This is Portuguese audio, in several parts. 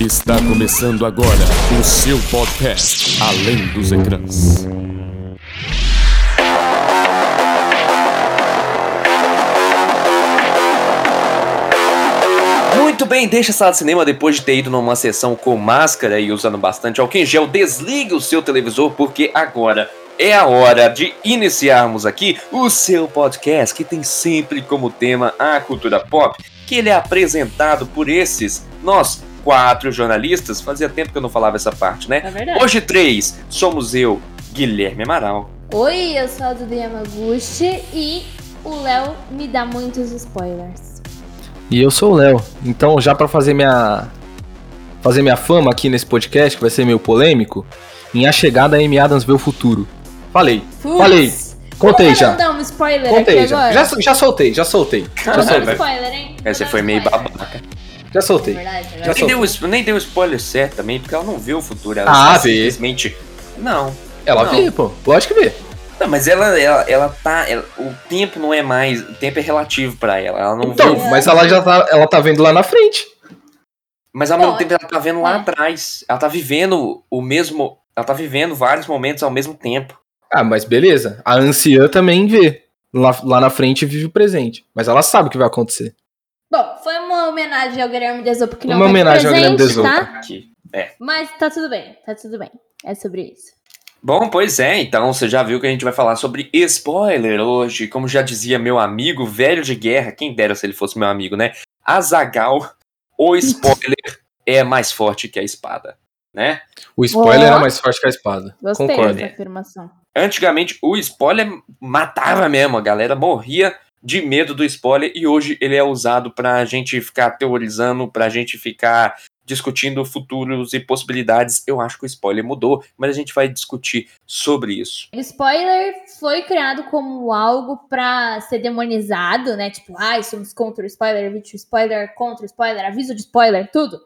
Está começando agora o seu podcast Além dos Ecrãs. Muito bem, deixa a sala de cinema depois de ter ido numa sessão com máscara e usando bastante álcool em gel. Desligue o seu televisor porque agora é a hora de iniciarmos aqui o seu podcast que tem sempre como tema a cultura pop, que ele é apresentado por esses nós quatro jornalistas. Fazia tempo que eu não falava essa parte, né? É verdade. Hoje três somos eu, Guilherme Amaral. Oi, eu sou a Dudu Yamaguchi e o Léo me dá muitos spoilers. E eu sou o Léo. Então, já pra fazer minha fazer minha fama aqui nesse podcast, que vai ser meio polêmico, em A Chegada a Amy Adams vê o futuro. Falei. Putz, Falei. Contei vamos já. dar um spoiler Contei aqui já. agora? já. Já soltei, já soltei. Já soltei. spoiler, hein? Essa foi meio spoiler. babaca. Já soltei. Verdade, Já verdade. Nem deu, o- nem deu spoiler certo também, porque ela não vê o futuro. Ela Ah, só vê. simplesmente. Não. Ela Não. vê, pô. Lógico que vê. Não, mas ela, ela, ela tá. ela- o tempo não é mais. O tempo é relativo pra ela. Ela não Então, vê. mas ela já tá, ela tá vendo lá na frente. Mas ao mesmo tempo ela tá vendo lá é. atrás. Ela tá vivendo o mesmo. Ela tá vivendo vários momentos ao mesmo tempo. Ah, mas beleza. A anciã também vê. Lá, lá na frente vive o presente. Mas ela sabe o que vai acontecer. Bom, homenagem ao Guilherme Desopo que não Uma tá homenagem ao presente, Guilherme Desopo. Tá? Aqui. Mas tá tudo bem, tá tudo bem. É sobre isso. Bom, pois é, então você já viu que a gente vai falar sobre spoiler hoje. Como já dizia meu amigo velho de guerra, quem dera se ele fosse meu amigo, né? Azagal, o spoiler é mais forte que a espada, né? O spoiler Ó. é mais forte que a espada. Gostei Concordo. dessa afirmação. Antigamente, o spoiler matava mesmo, a galera morria de medo do spoiler e hoje ele é usado pra gente ficar teorizando, pra gente ficar discutindo futuros e possibilidades. Eu acho que o spoiler mudou, mas a gente vai discutir sobre isso. O spoiler foi criado como algo pra ser demonizado, né? Tipo, ai, somos contra o spoiler, vídeo spoiler, contra o spoiler, aviso de spoiler, tudo.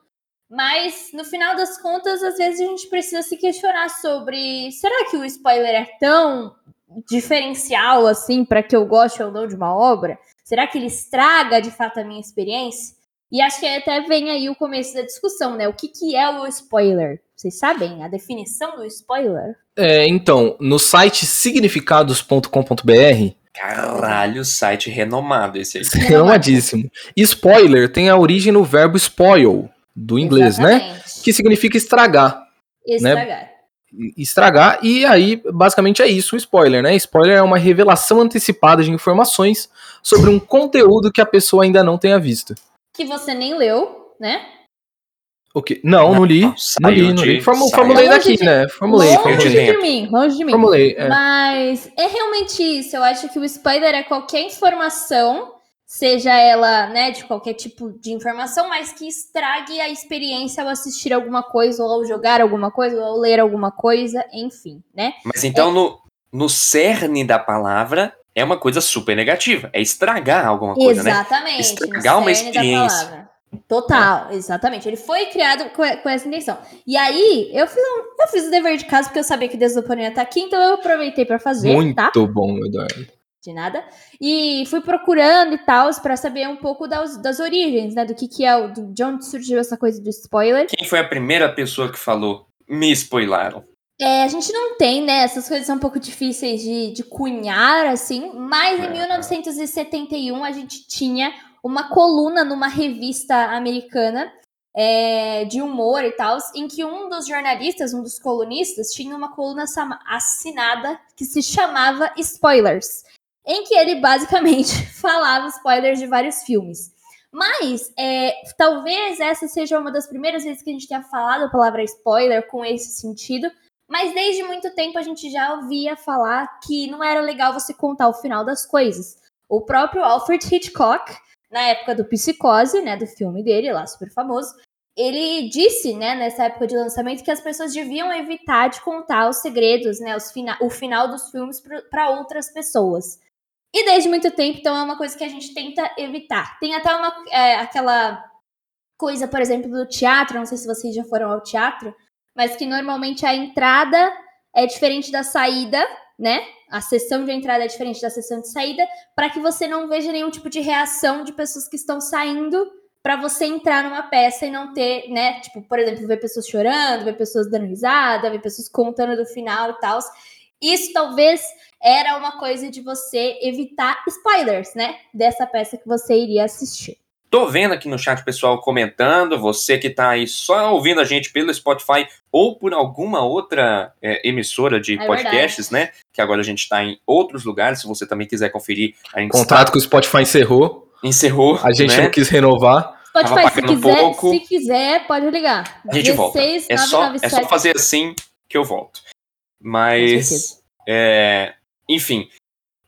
Mas, no final das contas, às vezes a gente precisa se questionar sobre será que o spoiler é tão diferencial assim pra que eu goste ou não de uma obra? Será que ele estraga de fato a minha experiência? E acho que até vem aí o começo da discussão, né? O que, que é o spoiler? Vocês sabem a definição do spoiler? É, então, no site significados.com.br, Caralho, site renomado esse aí. renomadíssimo. Spoiler tem a origem no verbo spoil, do inglês, né? Exatamente. Que significa estragar. Estragar. Estragar, e aí, basicamente, é isso, o spoiler, né? Spoiler é uma revelação antecipada de informações sobre um conteúdo que a pessoa ainda não tenha visto. Que você nem leu, né? O quê? Não, não li. Não, li, não li. Formu- formulei Longe daqui, de- né? Formulei, longe formulei. de mim, longe de mim. Formulei, é. Mas é realmente isso. Eu acho que o spoiler é qualquer informação, seja ela, né, de qualquer tipo de informação, mas que estrague a experiência ao assistir alguma coisa, ou ao jogar alguma coisa, ou ao ler alguma coisa, enfim, né? Mas então, no, no cerne da palavra, é uma coisa super negativa. É estragar alguma coisa, né? exatamente. Estragar no uma experiência. palavra. Total, exatamente. Ele foi criado com, com essa intenção. E aí, eu fiz, um- eu fiz o dever de casa porque eu sabia que Desoponia ia estar aqui, então eu aproveitei pra fazer, Muito tá? bom, Eduardo. De nada. E fui procurando e tal, pra saber um pouco das, das origens, né? Do que que é, o- de onde surgiu essa coisa do spoiler. Quem foi a primeira pessoa que falou? Me spoilaram. É, a gente não tem, né? Essas coisas são um pouco difíceis de, de cunhar, assim. Mas em 1971 a gente tinha uma coluna numa revista americana é, de humor e tal, em que um dos jornalistas, um dos colunistas, tinha uma coluna assinada que se chamava Spoilers, em que ele basicamente falava spoilers de vários filmes. Mas é, talvez essa seja uma das primeiras vezes que a gente tenha falado a palavra spoiler com esse sentido. Mas desde muito tempo a gente já ouvia falar que não era legal você contar o final das coisas. O próprio Alfred Hitchcock, na época do Psicose, né, do filme dele, lá super famoso, ele disse, né, nessa época de lançamento, que as pessoas deviam evitar de contar os segredos, né, os fina o final dos filmes para outras pessoas. E desde muito tempo, então, é uma coisa que a gente tenta evitar. Tem até uma, é, aquela coisa, por exemplo, do teatro, não sei se vocês já foram ao teatro, mas que normalmente a entrada é diferente da saída, né? A sessão de entrada é diferente da sessão de saída, para que você não veja nenhum tipo de reação de pessoas que estão saindo para você entrar numa peça e não ter, né, tipo, por exemplo, ver pessoas chorando, ver pessoas dando risada, ver pessoas contando do final e tal. Isso talvez era uma coisa de você evitar spoilers, né, dessa peça que você iria assistir. Tô vendo aqui no chat o pessoal comentando, você que tá aí só ouvindo a gente pelo Spotify ou por alguma outra é, emissora de É podcasts, né? Que agora a gente tá em outros lugares, se você também quiser conferir. A gente Contrato que o Spotify encerrou, está- encerrou, a gente né? não quis renovar. Spotify, Tava se quiser, pouco. se quiser, pode ligar. A gente volta. 16 É só, é só 997. fazer assim que eu volto. Mas, é, enfim,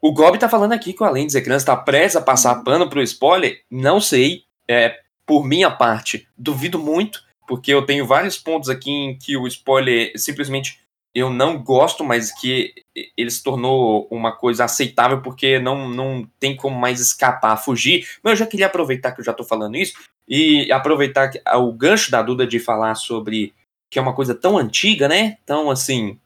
o Gob tá falando aqui que o Além de Ecrãs está prestes a passar pano pro spoiler. Não sei, é, por minha parte, duvido muito, porque eu tenho vários pontos aqui em que o spoiler simplesmente eu não gosto, mas que ele se tornou uma coisa aceitável porque não, não tem como mais escapar, fugir. Mas eu já queria aproveitar que eu já tô falando isso e aproveitar que- o gancho da Duda de falar sobre que é uma coisa tão antiga, né? Tão assim,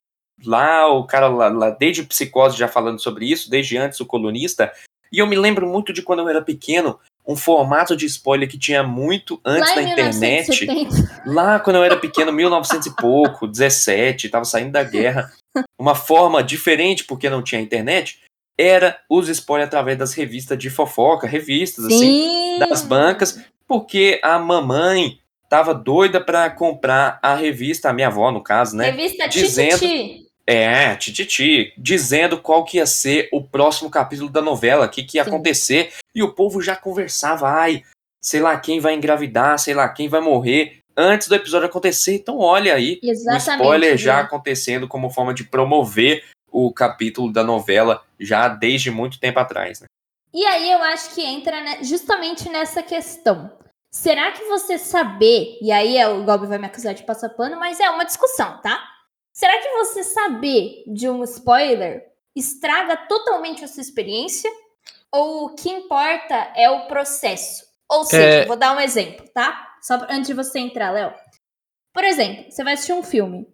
lá o cara lá, lá desde psicose já falando sobre isso, desde antes o colunista. E eu me lembro muito de quando eu era pequeno, um formato de spoiler que tinha muito antes Lá internet. 1970. Lá quando eu era pequeno, 1900 e pouco, 17, tava saindo da guerra. Uma forma diferente, porque não tinha internet, era os spoilers através das revistas de fofoca, revistas assim, Sim. das bancas, porque a mamãe tava doida pra comprar a revista, a minha avó no caso, né? Revista Dizendo- Tititi. É, Tititi, dizendo qual que ia ser o próximo capítulo da novela, o que, que ia Sim. acontecer, e o povo já conversava, ai, sei lá quem vai engravidar, sei lá quem vai morrer, antes do episódio acontecer. Então, olha aí, o spoiler já né? acontecendo como forma de promover o capítulo da novela já desde muito tempo atrás. Né? E aí eu acho que entra né, justamente nessa questão. Será que você saber, e aí é, o Gob vai me acusar de passar pano, mas é uma discussão, tá? Será que você saber de um spoiler estraga totalmente a sua experiência? Ou o que importa é o processo? Ou seja, É. vou dar um exemplo, tá? Só antes de você entrar, Léo. Por exemplo, você vai assistir um filme.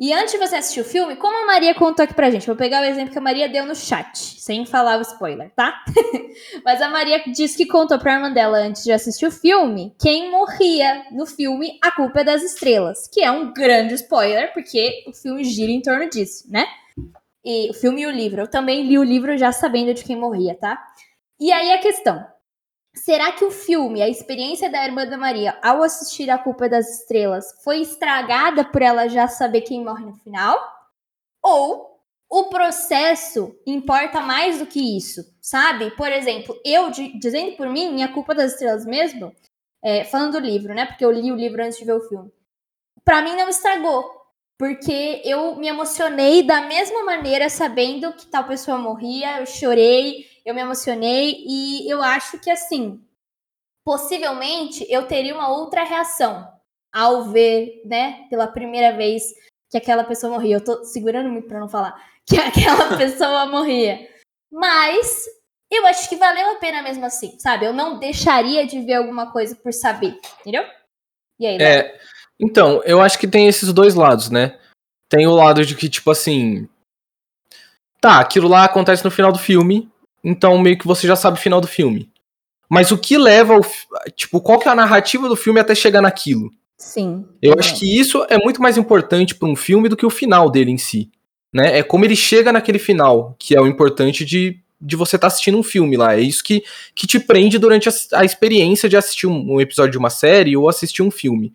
E antes de você assistir o filme, como a Maria contou aqui pra gente, vou pegar o exemplo que a Maria deu no chat, sem falar o spoiler, tá? Mas a Maria disse que contou pra irmã dela antes de assistir o filme quem morria no filme A Culpa é das Estrelas, que é um grande spoiler, porque o filme gira em torno disso, né? E o filme e o livro. Eu também li o livro já sabendo de quem morria, tá? E aí a questão. Será que o filme, a experiência da irmã da Maria ao assistir A Culpa das Estrelas foi estragada por ela já saber quem morre no final? Ou o processo importa mais do que isso, sabe? Por exemplo, eu, di- dizendo por mim, A Culpa das Estrelas mesmo, é, falando do livro, né? Porque eu li o livro antes de ver o filme. Pra mim não estragou. Porque eu me emocionei da mesma maneira sabendo que tal pessoa morria, eu chorei, eu me emocionei e eu acho que assim, possivelmente eu teria uma outra reação ao ver, né, pela primeira vez que aquela pessoa morria. Eu tô segurando muito pra não falar que aquela pessoa morria. Mas eu acho que valeu a pena mesmo assim, sabe? Eu não deixaria de ver alguma coisa por saber, entendeu? E aí, Léo? É, então, eu acho que tem esses dois lados, né? Tem o lado de que, tipo assim. Tá, aquilo lá acontece no final do filme, então meio que você já sabe o final do filme. Mas o que leva o. fi- Tipo, qual que é a narrativa do filme até chegar naquilo? Sim. Eu acho que isso é muito mais importante para um filme do que o final dele em si. Né? É como ele chega naquele final, que é o importante de, de você estar assistindo um filme lá. É isso que, que te prende durante a, a experiência de assistir um, um episódio de uma série ou assistir um filme.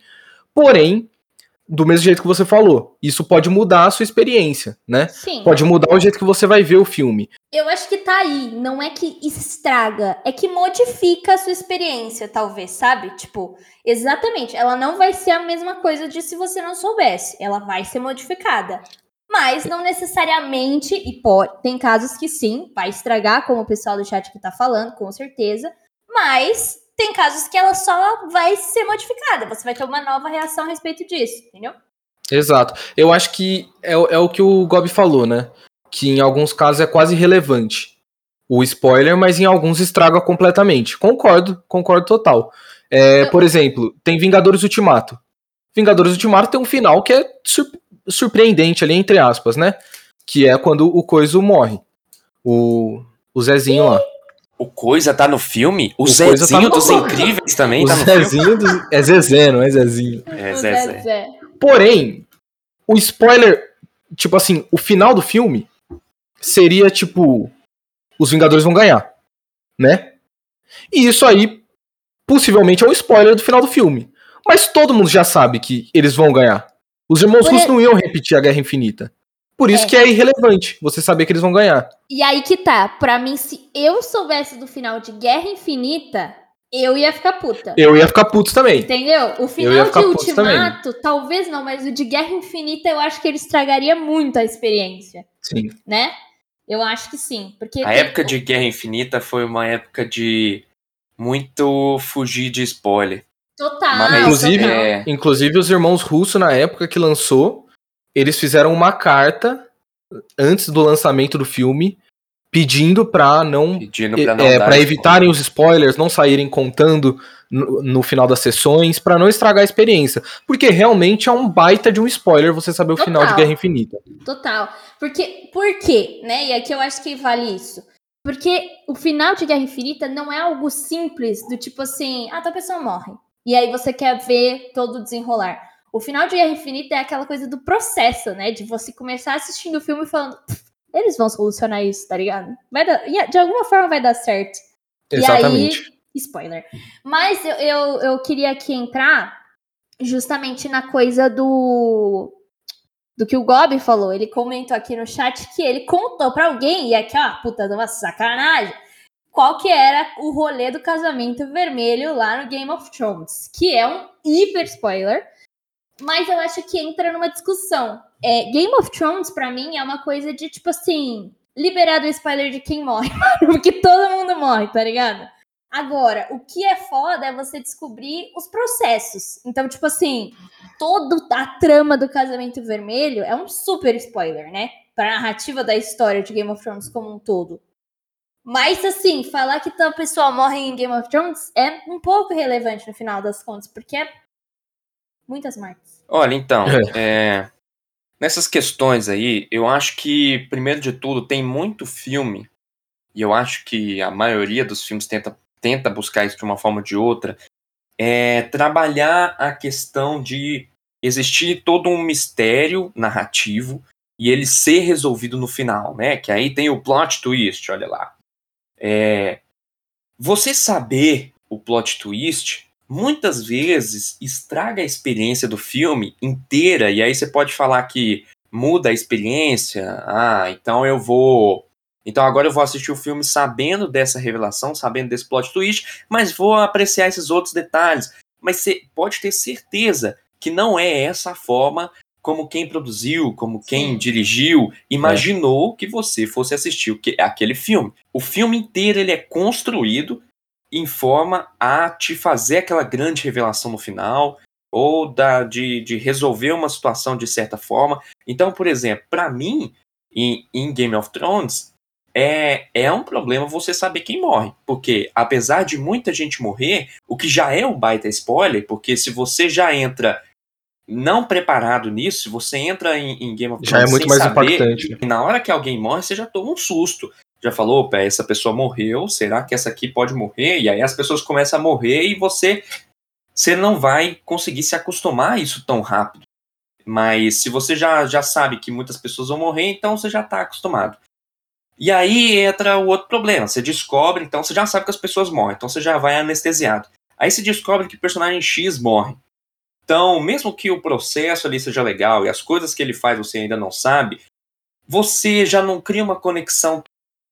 Porém, do mesmo jeito que você falou, isso pode mudar a sua experiência, né? Sim. Pode mudar o jeito que você vai ver o filme. Eu acho que tá aí. Não é que estraga, é que modifica a sua experiência, talvez, sabe? Tipo, exatamente. Ela não vai ser a mesma coisa de se você não soubesse. Ela vai ser modificada. Mas não necessariamente, e pode, tem casos que sim, vai estragar, como o pessoal do chat que tá falando, com certeza. Mas tem casos que ela só vai ser modificada. Você vai ter uma nova reação a respeito disso, entendeu? Exato. Eu acho que é, é o que o Gob falou, né? Que em alguns casos é quase irrelevante o spoiler, mas em alguns estraga completamente. Concordo, concordo total. É, Eu- por exemplo, tem Vingadores Ultimato. Vingadores Ultimato tem um final que é sur- surpreendente ali, entre aspas, né? Que é quando o Coiso morre. O, o Zezinho lá. O Coisa tá no filme? O, O tá Zezinho no dos filme. Incríveis também O tá no filme? Zezinho dos... É Zezé, não é Zezinho. É. Zezé. Porém, o spoiler, tipo assim, o final do filme seria tipo: os Vingadores vão ganhar, né? E isso aí, possivelmente, é um spoiler do final do filme. Mas todo mundo já sabe que eles vão ganhar. Os irmãos russos não iam repetir a Guerra Infinita. Por isso É. que é irrelevante você saber que eles vão ganhar. E aí que tá, pra mim, se eu soubesse do final de Guerra Infinita, eu ia ficar puta. Eu ia ficar puto também. Entendeu? O final de Ultimato, talvez não, mas o de Guerra Infinita eu acho que ele estragaria muito a experiência, Sim. né? Eu acho que sim. Porque A tem- época de Guerra Infinita foi uma época de muito fugir de spoiler. Total. Mas, Inclusive- total. é, Inclusive, os irmãos russos, na época que lançou, eles fizeram uma carta antes do lançamento do filme pedindo pra não pedindo pra não é, dar para evitarem os spoilers, não saírem contando no, no final das sessões, pra não estragar a experiência. Porque realmente é um baita de um spoiler você saber o final de. Guerra Infinita. Total. Porque, por quê? Né? E aqui eu acho que vale isso. Porque o final de Guerra Infinita não é algo simples, do tipo assim, ah, tua pessoa morre. E aí você quer ver todo o desenrolar. O final de Guerra Infinita é aquela coisa do processo, né? De você começar assistindo o filme falando, "Pff, eles vão solucionar isso, tá ligado? Vai dar, de alguma forma vai dar certo. Exatamente. E aí, spoiler. Mas eu, eu, eu queria aqui entrar justamente na coisa do. Do que o Gobi falou. Ele comentou aqui no chat que ele contou pra alguém, e aqui, ó, puta de uma sacanagem, qual que era o rolê do casamento vermelho lá no Game of Thrones. Que é um hiper spoiler. Mas eu acho que entra numa discussão. É, Game of Thrones, pra mim, é uma coisa de, tipo assim, liberar do spoiler de quem morre, porque todo mundo morre, tá ligado? Agora, o que é foda é você descobrir os processos. Então, tipo assim, toda a trama do casamento vermelho é um super spoiler, né? Pra narrativa da história de Game of Thrones como um todo. Mas, assim, falar que tal pessoa morre em Game of Thrones é um pouco relevante no final das contas, porque é muitas mortes. Olha, então, é, nessas questões aí, eu acho que, primeiro de tudo, tem muito filme, e eu acho que a maioria dos filmes tenta, tenta buscar isso de uma forma ou de outra, é trabalhar a questão de existir todo um mistério narrativo e ele ser resolvido no final, né? Que aí tem o plot twist, olha lá. É, você saber o plot twist muitas vezes estraga a experiência do filme inteira, e aí você pode falar que muda a experiência. Ah, então eu vou. Então agora eu vou assistir o filme sabendo dessa revelação, sabendo desse plot twist, mas vou apreciar esses outros detalhes. Mas você pode ter certeza que não é essa a forma como quem produziu, como quem Sim. dirigiu, imaginou que você fosse assistir aquele filme. O filme inteiro ele é construído em forma a te fazer aquela grande revelação no final, ou da, de, de resolver uma situação de certa forma. Então, por exemplo, para mim, em, em Game of Thrones, é, é um problema você saber quem morre. Porque, apesar de muita gente morrer, o que já é um baita spoiler, porque se você já entra não preparado nisso, se você entra em, em Game of Já é Thrones muito sem mais saber, impactante. e na hora que alguém morre, você já toma um susto. Já falou, opa, essa pessoa morreu, será que essa aqui pode morrer? E aí as pessoas começam a morrer e você, você não vai conseguir se acostumar a isso tão rápido. Mas se você já, já sabe que muitas pessoas vão morrer, então você já está acostumado. E aí entra o outro problema. Você descobre, então você já sabe que as pessoas morrem, então você já vai anestesiado. Aí você descobre que o personagem X morre. Então, mesmo que o processo ali seja legal e as coisas que ele faz você ainda não sabe, você já não cria uma conexão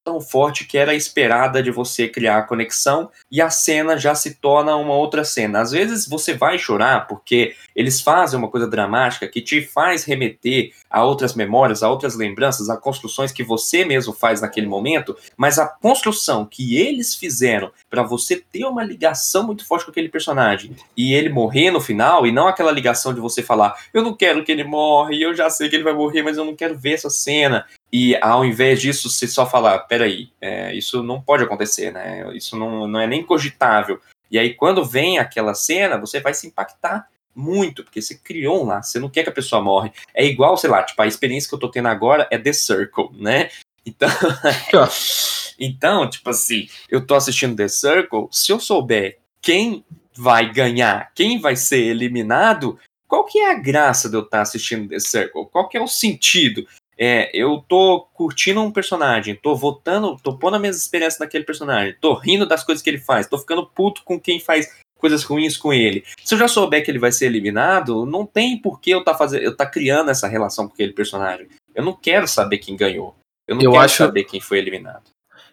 tão forte que era esperada de você criar a conexão e a cena já se torna uma outra cena. Às vezes você vai chorar porque eles fazem uma coisa dramática que te faz remeter a outras memórias, a outras lembranças, a construções que você mesmo faz naquele momento, mas a construção que eles fizeram para você ter uma ligação muito forte com aquele personagem e ele morrer no final e não aquela ligação de você falar, eu não quero que ele morre, eu já sei que ele vai morrer, mas eu não quero ver essa cena. E ao invés disso, você só falar, peraí, é, isso não pode acontecer, né? Isso não, não é nem cogitável. E aí, quando vem aquela cena, você vai se impactar muito, porque você criou um laço, você não quer que a pessoa morre. É igual, sei lá, tipo, a experiência que eu tô tendo agora é The Circle, né? Então, então, tipo assim, eu tô assistindo The Circle, se eu souber quem vai ganhar, quem vai ser eliminado, qual que é a graça de eu estar tá assistindo The Circle? Qual que é o sentido? É, eu tô curtindo um personagem, tô votando, tô pondo as minhas experiências naquele personagem, tô rindo das coisas que ele faz, tô ficando puto com quem faz coisas ruins com ele. Se eu já souber que ele vai ser eliminado, não tem por que eu tá fazendo, eu tá criando essa relação com aquele personagem. Eu não quero saber quem ganhou. Eu não eu quero acho, saber quem foi eliminado.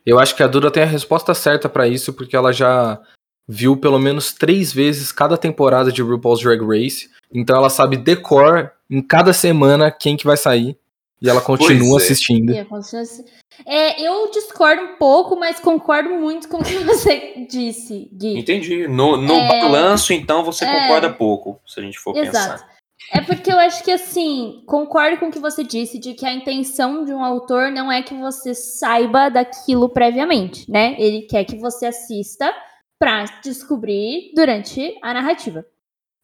Eu acho que a Duda tem a resposta certa para isso, porque ela já viu pelo menos três vezes cada temporada de RuPaul's Drag Race. Então ela sabe decor em cada semana quem que vai sair. E ela continua é. assistindo. É, eu discordo um pouco, mas concordo muito com o que você disse, Gui. Entendi. No, no é... balanço, então, você é... concorda pouco, se a gente for Exato. pensar. É porque eu acho que, assim, concordo com o que você disse, de que a intenção de um autor não é que você saiba daquilo previamente, né? Ele quer que você assista para descobrir durante a narrativa.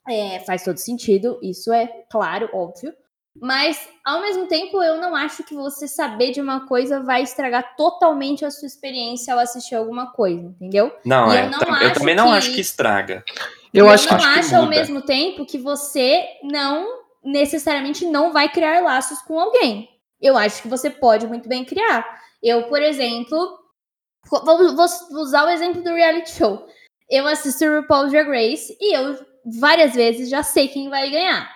É, faz todo sentido, isso é claro, óbvio. Mas, ao mesmo tempo, eu não acho que você saber de uma coisa vai estragar totalmente a sua experiência ao assistir alguma coisa, entendeu? Não, é, eu, não eu também não acho que estraga. Eu, eu acho não que acho ao mesmo tempo que você não necessariamente não vai criar laços com alguém. Eu acho que você pode muito bem criar. Eu, por exemplo, vou, vou usar o exemplo do reality show. Eu assisto o RuPaul's Drag Race e eu várias vezes já sei quem vai ganhar.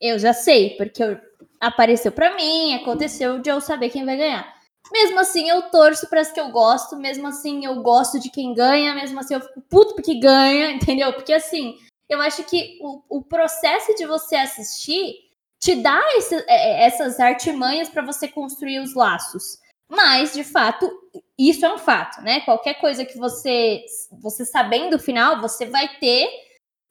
Eu já sei, porque eu, apareceu para mim, aconteceu de eu saber quem vai ganhar. Mesmo assim, eu torço para as que eu gosto, mesmo assim, eu gosto de quem ganha, mesmo assim, eu fico puto porque ganha, entendeu? Porque assim, eu acho que o, o processo de você assistir te dá esse, é, é, essas artimanhas para você construir os laços. Mas, de fato, isso é um fato, né? Qualquer coisa que você, você sabendo o final, você vai ter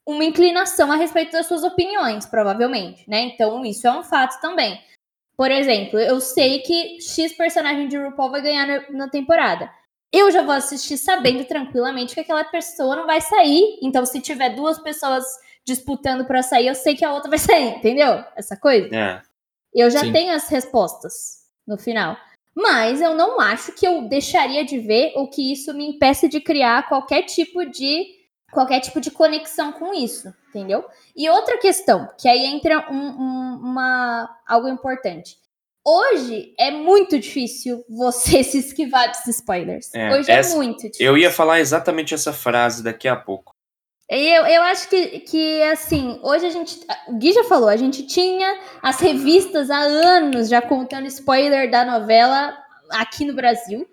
uma inclinação a respeito das suas opiniões, provavelmente, né? Então, isso é um fato também. Por exemplo, eu sei que X personagem de RuPaul vai ganhar na, temporada. Eu já vou assistir sabendo tranquilamente que aquela pessoa não vai sair. Então, se tiver duas pessoas disputando para sair, eu sei que a outra vai sair, entendeu? Essa coisa. É. Eu já Sim. tenho as respostas no final. Mas eu não acho que eu deixaria de ver ou que isso me impeça de criar qualquer tipo de qualquer tipo de conexão com isso, entendeu? E outra questão, que aí entra um, um, uma, algo importante. Hoje é muito difícil você se esquivar dos spoilers. É, Hoje essa, é muito difícil. Eu ia falar exatamente essa frase daqui a pouco. Eu, eu acho que, que, assim, hoje a gente. O Gui já falou, a gente tinha as revistas há anos já contando spoiler da novela aqui no Brasil.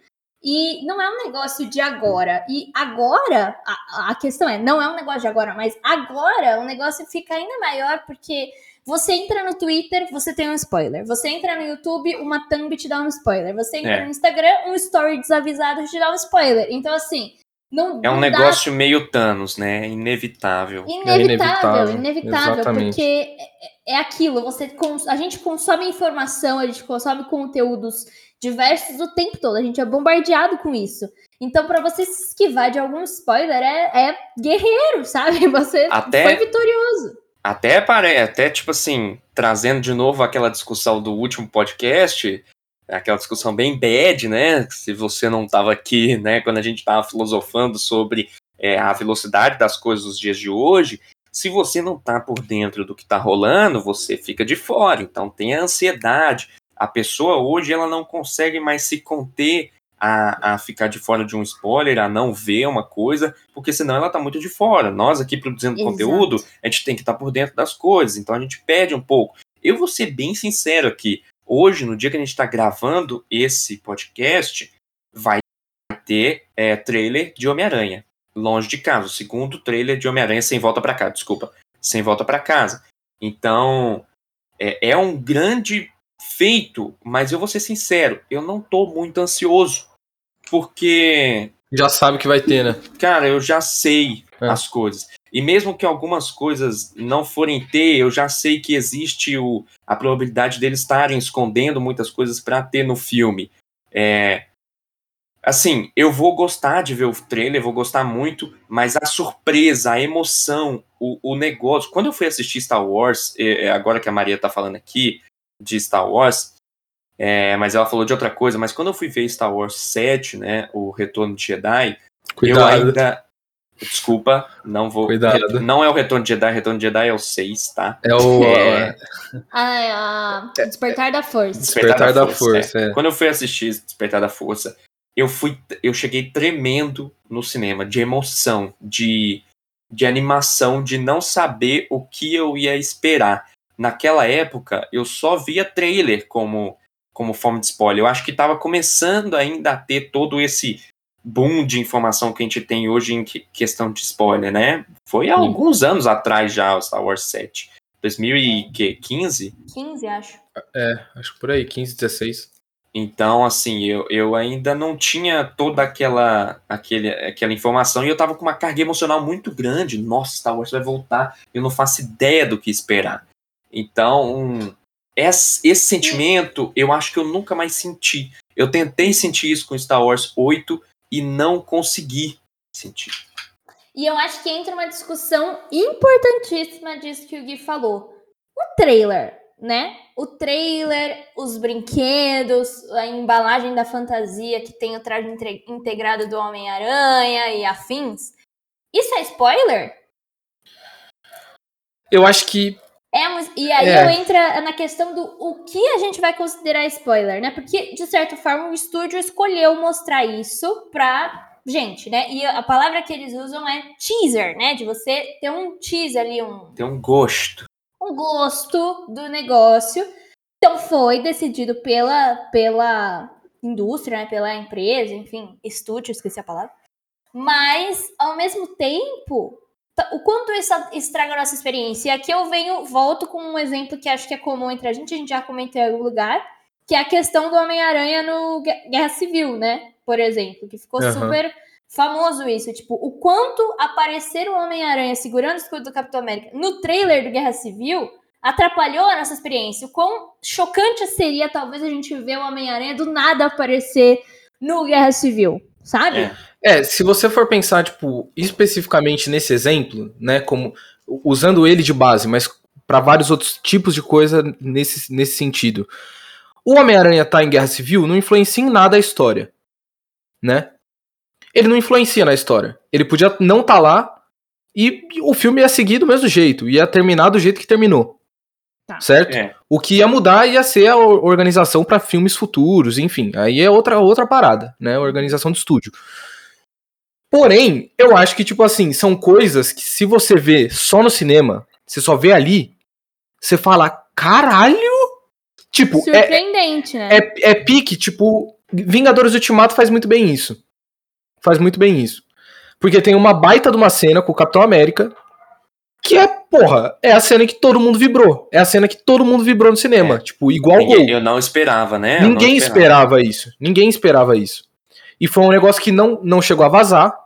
E não é um negócio de agora. E agora, a, a questão é, não é um negócio de agora, mas agora o negócio fica ainda maior porque você entra no Twitter, você tem um spoiler. Você entra no YouTube, uma thumb te dá um spoiler. Você entra é. no Instagram, um story desavisado te dá um spoiler. Então, assim, não, é um negócio dá... meio Thanos, né? Inevitável. Inevitável, inevitável, inevitável porque é, é aquilo, você a gente consome informação, a gente consome conteúdos diversos o tempo todo. A gente é bombardeado com isso. Então, para você se esquivar de algum spoiler, é, é guerreiro, sabe? Você até, foi vitorioso. Até parece, até tipo assim, trazendo de novo aquela discussão do último podcast, aquela discussão bem bad, né? Se você não estava aqui, né, quando a gente estava filosofando sobre é, a velocidade das coisas nos dias de hoje, se você não está por dentro do que está rolando, você fica de fora. Então tem a ansiedade, a pessoa hoje ela não consegue mais se conter a, a ficar de fora de um spoiler, a não ver uma coisa, porque senão ela tá muito de fora. Nós aqui produzindo Exato. conteúdo, a gente tem que estar tá por dentro das coisas, então a gente pede um pouco. Eu vou ser bem sincero aqui. Hoje, no dia que a gente está gravando esse podcast, vai ter é, trailer de Homem-Aranha. Longe de casa. O segundo trailer de Homem-Aranha sem volta para casa, desculpa. Sem volta para casa. Então, é, é um grande feito, mas eu vou ser sincero, eu não tô muito ansioso. Porque. Já sabe que vai ter, né? Cara, eu já sei é. as coisas. E mesmo que algumas coisas não forem ter, eu já sei que existe o, a probabilidade deles estarem escondendo muitas coisas para ter no filme. É, assim, eu vou gostar de ver o trailer, vou gostar muito, mas a surpresa, a emoção, o, o negócio. Quando eu fui assistir Star Wars, é, agora que a Maria tá falando aqui, de Star Wars, É, mas ela falou de outra coisa. Mas quando eu fui ver Star Wars 7, né? O Retorno de Jedi, eu Cuidado. ainda. Desculpa, não vou. Cuidado. Não é o Retorno de Jedi, Retorno de Jedi é o 6, tá? É o É. Ah, a Despertar da Força. Despertar da Força, é. Quando eu fui assistir Despertar da Força, eu fui, eu cheguei tremendo no cinema, de emoção, de, de animação, de não saber o que eu ia esperar. Naquela época, eu só via trailer como, como forma de spoiler. Eu acho que estava começando ainda a ter todo esse boom de informação que a gente tem hoje em que- questão de spoiler, né? Foi há Sim. alguns anos atrás já o Star Wars 7. 2015? 15, acho. Acho que por aí, 15, 16. Então, assim, eu, eu ainda não tinha toda aquela, aquele, aquela informação e eu tava com uma carga emocional muito grande. Nossa, Star Wars vai voltar, eu não faço ideia do que esperar. Então, um, esse, esse sentimento eu acho que eu nunca mais senti. Eu tentei sentir isso com Star Wars 8 e não consegui sentir. E eu acho que entra uma discussão importantíssima disso que o Gui falou. O trailer, né? O trailer, os brinquedos, a embalagem da fantasia que tem o traje integrado do Homem-Aranha e afins. Isso é spoiler? Eu acho que. É, e aí É. entra na questão do o que a gente vai considerar spoiler, né? Porque, de certa forma, o estúdio escolheu mostrar isso pra gente, né? E a palavra que eles usam é teaser, né? De você ter um teaser ali, um, Tem um gosto. um gosto do negócio. Então foi decidido pela, pela indústria, né? Pela empresa, enfim, estúdio, esqueci a palavra. Mas, ao mesmo tempo, o quanto isso estraga a nossa experiência. E aqui eu venho, volto com um exemplo que acho que é comum entre a gente, a gente já comentou em algum lugar, que é a questão do Homem-Aranha no Gue- Guerra Civil, né? Por exemplo, que ficou Aham. super famoso isso. Tipo, o quanto aparecer o Homem-Aranha segurando o escudo do Capitão América no trailer do Guerra Civil atrapalhou a nossa experiência. O quão chocante seria, talvez, a gente ver o Homem-Aranha do nada aparecer no Guerra Civil, sabe? É. É, se você for pensar, tipo, especificamente nesse exemplo, né, como usando ele de base, mas para vários outros tipos de coisa nesse, nesse sentido. O Homem-Aranha tá em Guerra Civil não influencia em nada a história, né? Ele não influencia na história. Ele podia não estar lá e o filme ia seguir do mesmo jeito, ia terminar do jeito que terminou. Tá. Certo? É. O que ia mudar ia ser a or- organização para filmes futuros, enfim. Aí é outra, outra parada, né? Organização de estúdio. Porém, eu acho que, tipo assim, são coisas que se você vê só no cinema, você só vê ali, você fala, caralho! Tipo, é, Surpreendente, né? é, é pique, tipo, Vingadores Ultimato faz muito bem isso. Faz muito bem isso. Porque tem uma baita de uma cena com o Capitão América, que é, porra, é a cena que todo mundo vibrou. É a cena que todo mundo vibrou no cinema. É. Tipo, igual Ninguém- Gol. eu não esperava, né? Ninguém esperava isso. Ninguém esperava isso. E foi um negócio que não, não chegou a vazar.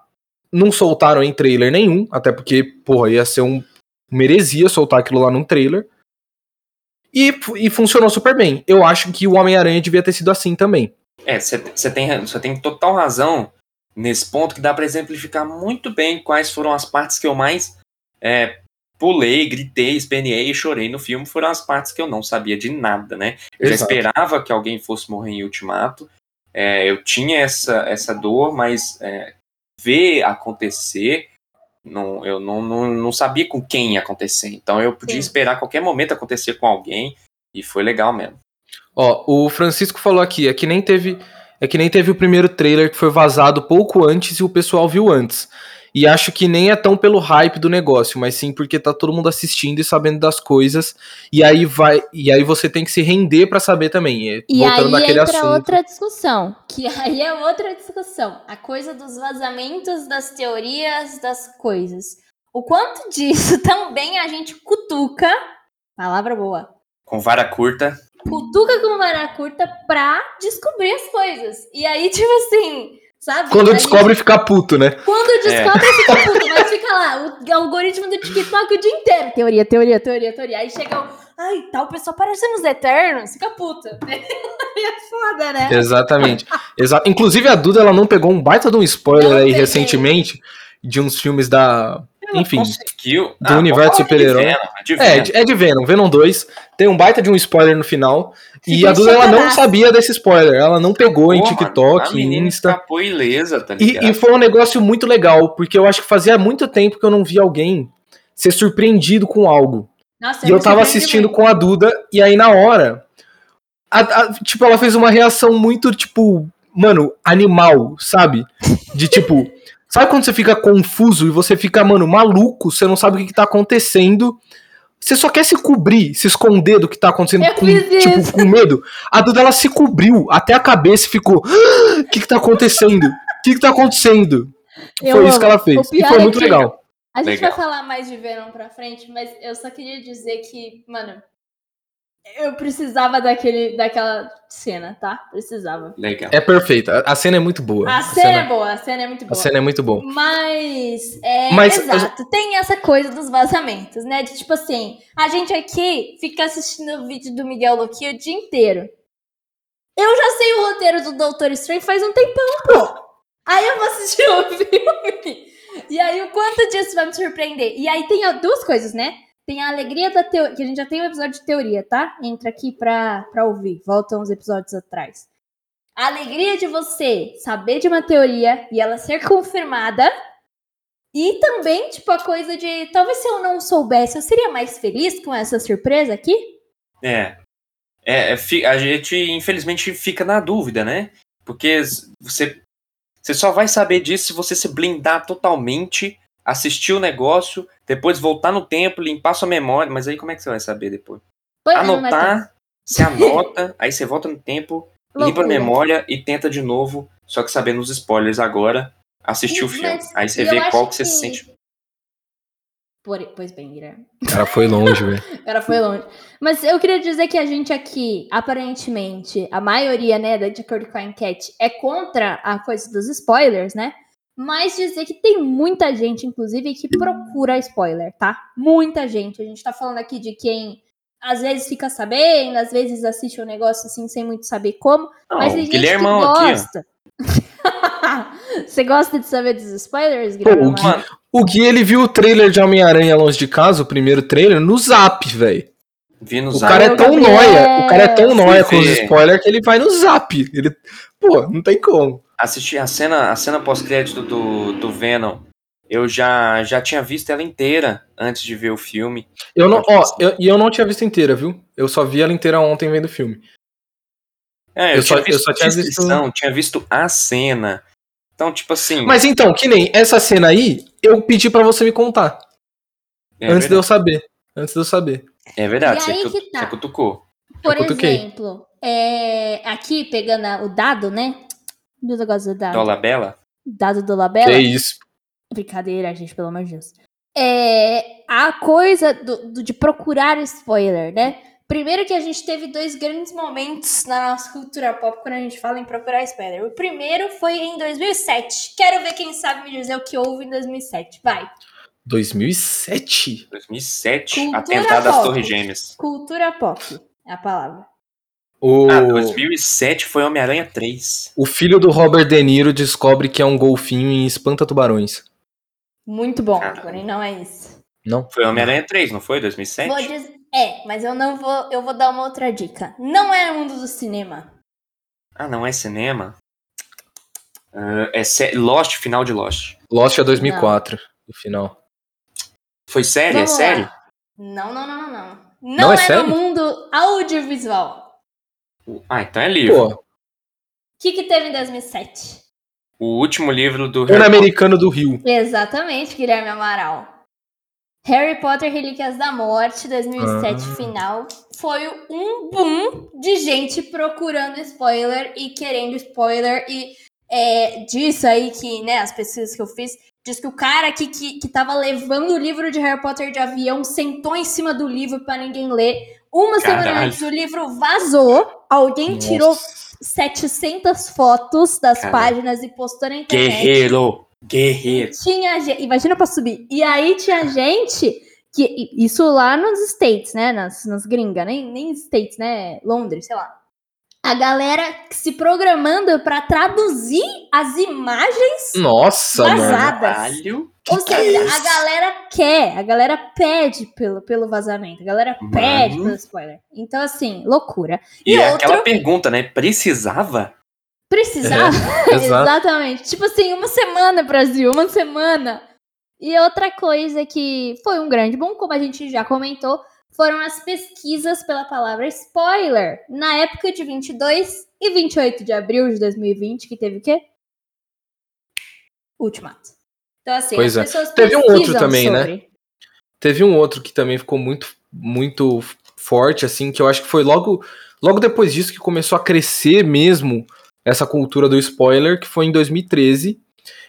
Não soltaram em trailer nenhum. Até porque, porra, ia ser um, uma heresia soltar aquilo lá num trailer. E, e funcionou super bem. Eu acho que o Homem-Aranha devia ter sido assim também. É, você tem, tem total razão nesse ponto que dá pra exemplificar muito bem quais foram as partes que eu mais é, pulei, gritei, esperneei e chorei no filme. Foram as partes que eu não sabia de nada, né? Eu já Exato. esperava que alguém fosse morrer em Ultimato. É, eu tinha essa, essa dor, mas é, ver acontecer, não, eu não, não, não sabia com quem ia acontecer. Então eu podia Sim. esperar a qualquer momento acontecer com alguém e foi legal mesmo. Ó, o Francisco falou aqui, é que nem teve. É que nem teve o primeiro trailer que foi vazado pouco antes e o pessoal viu antes. E acho que nem é tão pelo hype do negócio, mas sim porque tá todo mundo assistindo e sabendo das coisas. E aí vai. E aí você tem que se render pra saber também. E voltando aí naquele entra assunto. outra discussão, que aí é outra discussão. A coisa dos vazamentos, das teorias, das coisas. O quanto disso também a gente cutuca, palavra boa, Com vara curta, cutuca com vara curta pra descobrir as coisas. E aí, tipo assim, sabe? Quando descobre, fica puto, né? gente- quando descobre, fica puto, mas fica lá, o algoritmo do TikTok o dia inteiro. Teoria, teoria, teoria, teoria. Aí chega o. Ai, tal pessoa parecendo os Eternos, fica puta. é foda, né? Exatamente. Exa Inclusive a Duda ela não pegou um baita de um spoiler Não aí peguei. recentemente de uns filmes da enfim, conseguiu. do Ah, universo de super-herói. É, Venom. de- é de Venom, Venom 2. Tem um baita de um spoiler no final. e Ficou a Duda ela não sabia desse spoiler. Ela não pegou em Pô, mano, TikTok, a menina em Insta. ilesa, tá E, ligado? e foi um negócio muito legal, porque eu acho que fazia muito tempo que eu não via alguém ser surpreendido com algo. Nossa, E eu me tava assistindo muito. com a Duda, e aí na hora. a- a- tipo, ela fez uma reação muito, tipo, mano, animal, sabe? De tipo. Sabe quando você fica confuso e você fica, mano, maluco, você não sabe o que, que tá acontecendo? Você só quer se cobrir, se esconder do que tá acontecendo Eu com, tipo, isso. com medo. A Duda ela se cobriu até a cabeça e ficou. "Ah, O que, que tá acontecendo? O que, que tá acontecendo? Eu foi isso amo. que ela fez. E foi é muito que- legal. A gente Legal. vai falar mais de Venom pra frente, mas eu só queria dizer que, mano, eu precisava daquele, daquela cena, tá? Precisava. Legal. É perfeita. A a cena é muito boa. A cena é boa, a cena é muito a boa. cena é muito boa. Mas, é, Mas- exato, tem essa coisa dos vazamentos, né? De tipo assim, a gente aqui fica assistindo o vídeo do Miguel Loquia o dia inteiro. Eu já sei o roteiro do Doutor Strange faz um tempão, pô. Aí eu vou assistir o filme. E aí o quanto disso vai me surpreender? E aí tem duas coisas, né? Tem a alegria da teoria, que a gente já tem um episódio de teoria, tá? Entra aqui pra, pra ouvir, volta uns episódios atrás. A alegria de você saber de uma teoria e ela ser confirmada. E também, tipo, a coisa de. Talvez se eu não soubesse, eu seria mais feliz com essa surpresa aqui? É. É, é, a gente, infelizmente, fica na dúvida, né? Porque você, você só vai saber disso se você se blindar totalmente, assistir o negócio, depois voltar no tempo, limpar sua memória. Mas aí como é que você vai saber depois? Pois é, não. Anotar, você anota, aí você volta no tempo, limpa a Loucura. memória e tenta de novo, só que sabendo os spoilers agora, assistir o Mas- filme. Aí você vê qual que você se sente. Por- Pois bem, Guilherme. O cara foi longe, velho. Ela foi longe. Mas eu queria dizer que a gente aqui, aparentemente, a maioria, né, de acordo com a enquete, é contra a coisa dos spoilers, né? Mas dizer que tem muita gente, inclusive, que procura spoiler, tá? Muita gente. A gente tá falando aqui de quem às vezes fica sabendo, às vezes assiste um negócio assim sem muito saber como. Não, mas o tem gente Guilhermão que aqui, gosta. Você gosta de saber dos spoilers, Pô, Guilherme? o O Gui, ele viu o trailer de Homem-Aranha Longe de Casa, o primeiro trailer, no Zap, velho. vi no O zap. cara é tão Gabriel, nóia, o cara é tão nóia com os spoilers que ele vai no Zap. Ele, pô, não tem como. Assisti a cena, a cena pós-crédito do, do Venom. Eu já, já tinha visto ela inteira antes de ver o filme. Eu não, ó, eu- e eu não tinha visto inteira, viu? Eu só vi ela inteira ontem vendo o filme. É, eu, Eu só- tinha eu visto só tinha visto- descrição, tinha visto a cena. Então, tipo assim. Mas então, que nem essa cena aí, eu pedi pra você me contar. é, antes de verdade, eu saber. Antes de eu saber. é verdade, E você, que tá. você cutucou. Por Eu exemplo, é, aqui pegando o dado, né? Do negócio do dado. Dola Bela? Dado do Que Labela. isso. Brincadeira, gente, pelo amor de Deus. É, a coisa do, do- de procurar spoiler, né? Primeiro que a gente teve dois grandes momentos na nossa cultura pop quando a gente fala em procurar spoiler. O primeiro foi em 2007. Quero ver quem sabe me dizer o que houve em 2007. Vai. 2007? 2007, Cultura Atentado às pop. Torres Gêmeas. Cultura pop é a palavra. O, Ah, 2007 foi Homem-Aranha 3. o filho do Robert De Niro descobre que é um golfinho e espanta tubarões. Muito bom, Caralho. porém não é isso. Não? Foi Homem-Aranha 3, não foi? 2007? Vou dizer, é, mas eu não vou. Eu vou dar uma outra dica. Não é mundo do cinema. Ah, não é cinema? Ah, é sé- Lost, final de Lost. Lost é 2004, no final. Foi série? Vamos é lá. série? Não, não, não, não, não. Não, Não é é, no mundo audiovisual. Ah, então é livro. O que, que teve em 2007? O último livro do Harry Potter. Pan-Americano do Rio. Exatamente, Guilherme Amaral. Harry Potter Relíquias da Morte, 2007 Ah. final. Foi um boom de gente procurando spoiler e querendo spoiler. E é, disso aí que, né, as pesquisas que eu fiz, diz que o cara que, que, que tava levando o livro de Harry Potter de avião sentou em cima do livro pra ninguém ler. Uma semana Caralho. antes o livro vazou, alguém tirou Nossa. 700 fotos das Caralho. páginas e postou na internet. Guerreiro! Guerreiro! Tinha gente. Imagina pra subir. E aí tinha gente que. Isso lá nos States, né? Nas, nas gringas, nem, nem States, né? Londres, sei lá. A galera se programando pra traduzir as imagens Nossa, mano. vazadas. Caralho. Ou que que é seja, a galera quer, a galera pede pelo, pelo vazamento, a galera pede Mano. pelo spoiler. Então, assim, loucura. E, E é outro, aquela pergunta, né? Precisava? precisava. Exato. Exatamente. Tipo assim, uma semana, Brasil, uma semana. E outra coisa que foi um grande boom, como a gente já comentou, foram as pesquisas pela palavra spoiler. Na época de 22 e 28 de abril de 2020, que teve o quê? Ultimato. Então, assim, Pois as é. pessoas Teve um outro também, né? sobre. Teve um outro que também ficou muito, muito forte, assim, que eu acho que foi logo, logo depois disso que começou a crescer mesmo essa cultura do spoiler, que foi em 2013.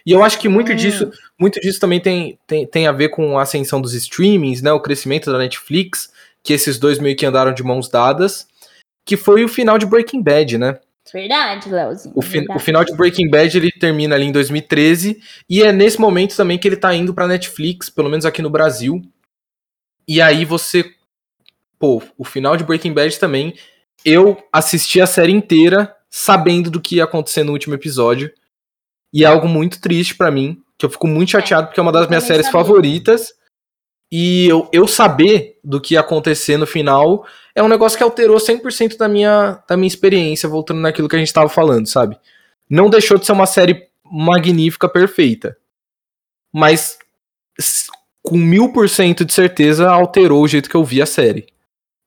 E eu acho que muito Hum. disso, muito disso também tem, tem, tem a ver com a ascensão dos streamings, né? O crescimento da Netflix, que esses dois meio que andaram de mãos dadas, que foi o final de Breaking Bad, né? Verdade, Leozinho. O, fi- verdade. o final de Breaking Bad ele termina ali em 2013 e é nesse momento também que ele tá indo pra Netflix, pelo menos aqui no Brasil. E aí você, pô, o final de Breaking Bad também, eu assisti a série inteira sabendo do que ia acontecer no último episódio. E é algo muito triste pra mim, que eu fico muito chateado porque é uma das eu minhas séries sabia. favoritas. E eu, eu saber do que ia acontecer no final é um negócio que alterou 100% da minha, da minha experiência, voltando naquilo que a gente tava falando, sabe? Não deixou de ser uma série magnífica, perfeita. Mas com mil por cento de certeza alterou o jeito que eu vi a série.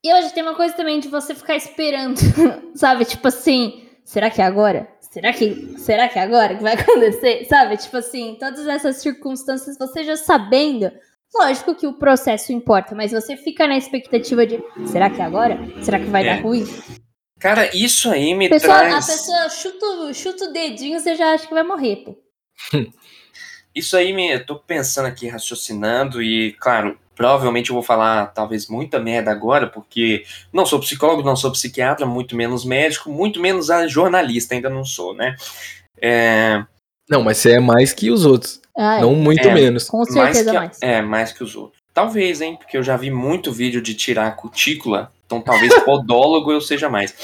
E hoje tem uma coisa também de você ficar esperando, sabe? Tipo assim, será que é agora? Será que, será que é agora que vai acontecer? Sabe? Tipo assim, todas essas circunstâncias, você já sabendo. Lógico que o processo importa, mas você fica na expectativa de será que é agora? Será que vai É. dar ruim? Cara, isso aí me A pessoa, a traz. pessoa chuta, o- chuta o dedinho, você já acha que vai morrer, pô. Isso aí me. Eu tô pensando aqui, raciocinando, e, claro, provavelmente eu vou falar talvez muita merda agora, porque não sou psicólogo, não sou psiquiatra, muito menos médico, muito menos a jornalista, ainda não sou, né? É, Não, mas você é mais que os outros. Ah, é. Não muito É. menos. Com mais certeza que, mais. É, mais que os outros. Talvez, hein? Porque eu já vi muito vídeo de tirar a cutícula, então talvez podólogo eu seja mais.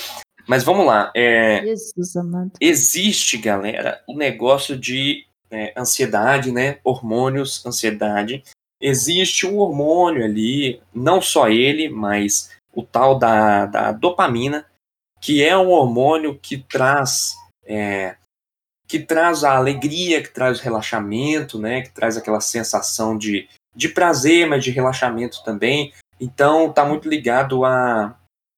Mas vamos lá. É, Jesus amado. existe, galera, o negócio de é, ansiedade, né? Hormônios, ansiedade. Existe um hormônio ali, não só ele, mas o tal da, da dopamina, que é um hormônio que traz é, que traz a alegria, que traz o relaxamento, né? Que traz aquela sensação de, de prazer, mas de relaxamento também. Então tá muito ligado a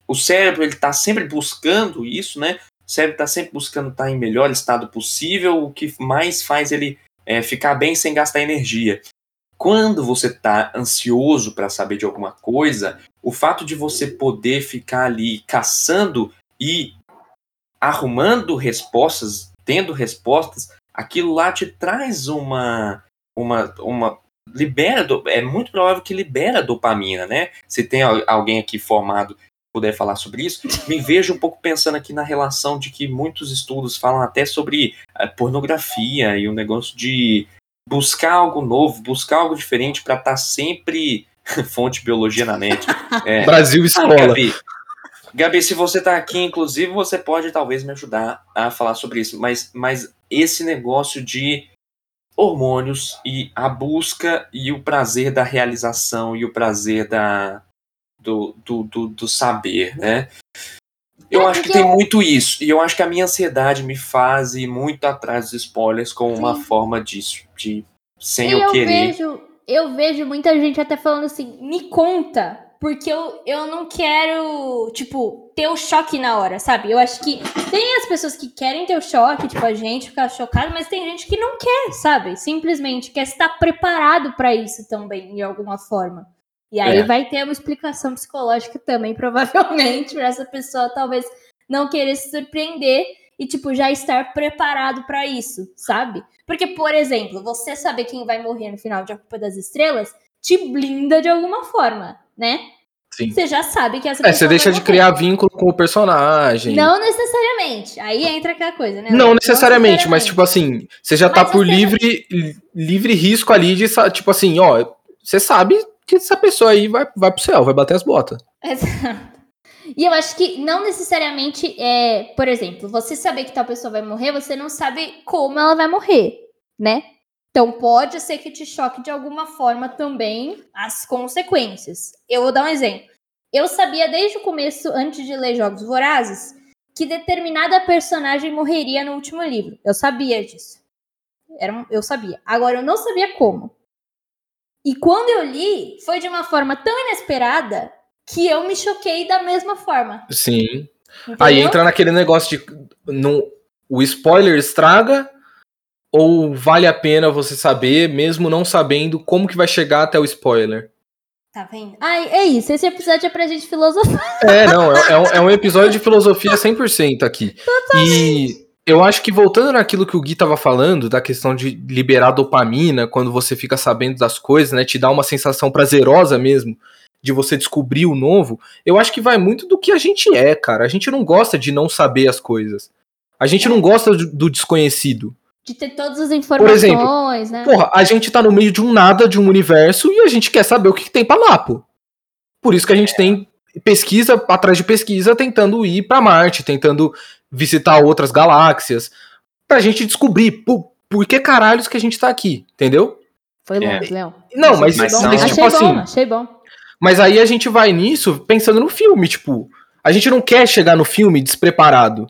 o cérebro ele tá sempre buscando isso, né? O cérebro está sempre buscando estar em melhor estado possível, o que mais faz ele é, ficar bem sem gastar energia. Quando você está ansioso para saber de alguma coisa, o fato de você poder ficar ali caçando e arrumando respostas, tendo respostas, aquilo lá te traz uma uma uma libera do- é muito provável que libera dopamina, né? Se tem al- alguém aqui formado puder falar sobre isso, me vejo um pouco pensando aqui na relação de que muitos estudos falam até sobre eh, pornografia e o negócio de buscar algo novo, buscar algo diferente para estar sempre fonte biologia na net. É, Brasil escola. Gabi, se você tá aqui, inclusive, você pode talvez me ajudar a falar sobre isso. Mas, mas esse negócio de hormônios e a busca e o prazer da realização e o prazer da, do, do, do, do saber, né? Eu É, acho que tem muito isso. E eu acho que a minha ansiedade me faz ir muito atrás dos spoilers como uma Sim. forma disso. De, sem eu, eu querer. vejo, eu vejo muita gente até falando assim, me conta, porque eu, eu não quero, tipo, ter o choque na hora, sabe? Eu acho que tem as pessoas que querem ter o choque, tipo, a gente ficar chocado, mas tem gente que não quer, sabe? Simplesmente quer estar preparado pra isso também, de alguma forma. E aí É. vai ter uma explicação psicológica também, provavelmente, pra essa pessoa talvez não querer se surpreender e, tipo, já estar preparado pra isso, sabe? Porque, por exemplo, você saber quem vai morrer no final de A Culpa das Estrelas te blinda de alguma forma, né? Sim. Você já sabe que essa É, você deixa de criar vínculo com o personagem. Não necessariamente. Aí entra aquela coisa, né? Não necessariamente, mas tipo assim, você já tá Mas por você- livre livre risco ali de, tipo assim, ó, você sabe que essa pessoa aí vai, vai pro céu, vai bater as botas. Exato. E eu acho que não necessariamente é, por exemplo, você saber que tal pessoa vai morrer, você não sabe como ela vai morrer, né? Então pode ser que te choque de alguma forma também as consequências. Eu vou dar um exemplo. Eu sabia desde o começo, antes de ler Jogos Vorazes, que determinada personagem morreria no último livro. Eu sabia disso. Era, eu sabia. Agora eu não sabia como. E quando eu li, foi de uma forma tão inesperada que eu me choquei da mesma forma. Sim. Entendeu? Aí entra naquele negócio de. No, o spoiler estraga ou vale a pena você saber, mesmo não sabendo como que vai chegar até o spoiler? Tá vendo? Ai, é isso. Esse episódio é pra gente filosofar. É, não, é, é um, é um episódio de filosofia 100% aqui. E eu acho que voltando naquilo que o Gui tava falando, da questão de liberar dopamina quando você fica sabendo das coisas, né? Te dá uma sensação prazerosa mesmo de você descobrir o novo. Eu acho que vai muito do que a gente é, cara. A gente não gosta de não saber as coisas. A gente não gosta do, do desconhecido. De ter todas as informações, né? Porra, a gente tá no meio de um nada, de um universo, e a gente quer saber o que, que tem pra lá, pô. Por isso que a gente tem pesquisa atrás de pesquisa, tentando ir pra Marte, tentando visitar outras galáxias, pra gente descobrir por, por que caralhos que a gente tá aqui, entendeu? Foi É. longe, Léo. Não, mas, Mas mas, achei tipo bom, assim, achei bom. mas aí a gente vai nisso pensando no filme, tipo, a gente não quer chegar no filme despreparado.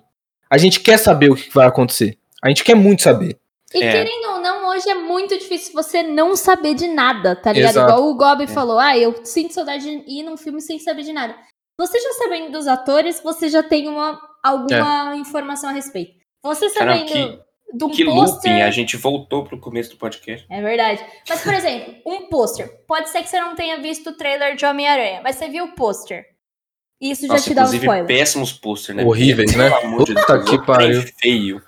A gente quer saber o que vai acontecer. A gente quer muito saber. E É. querendo ou não, hoje é muito difícil você não saber de nada, tá ligado? Exato. Igual o Gobi É. falou, ah, eu sinto saudade de ir num filme sem saber de nada. Você já sabendo dos atores, você já tem uma, alguma informação a respeito. Você Caramba, sabendo um Que looping, pôster... a gente voltou pro começo do podcast. É verdade. Mas, por exemplo, um pôster. Pode ser que você não tenha visto o trailer de Homem-Aranha, mas você viu o pôster. Isso já Nossa, te dá um spoiler. péssimos pôster, né? Horríveis, né? Pelo amor de Puta Deus, que pariu. feio.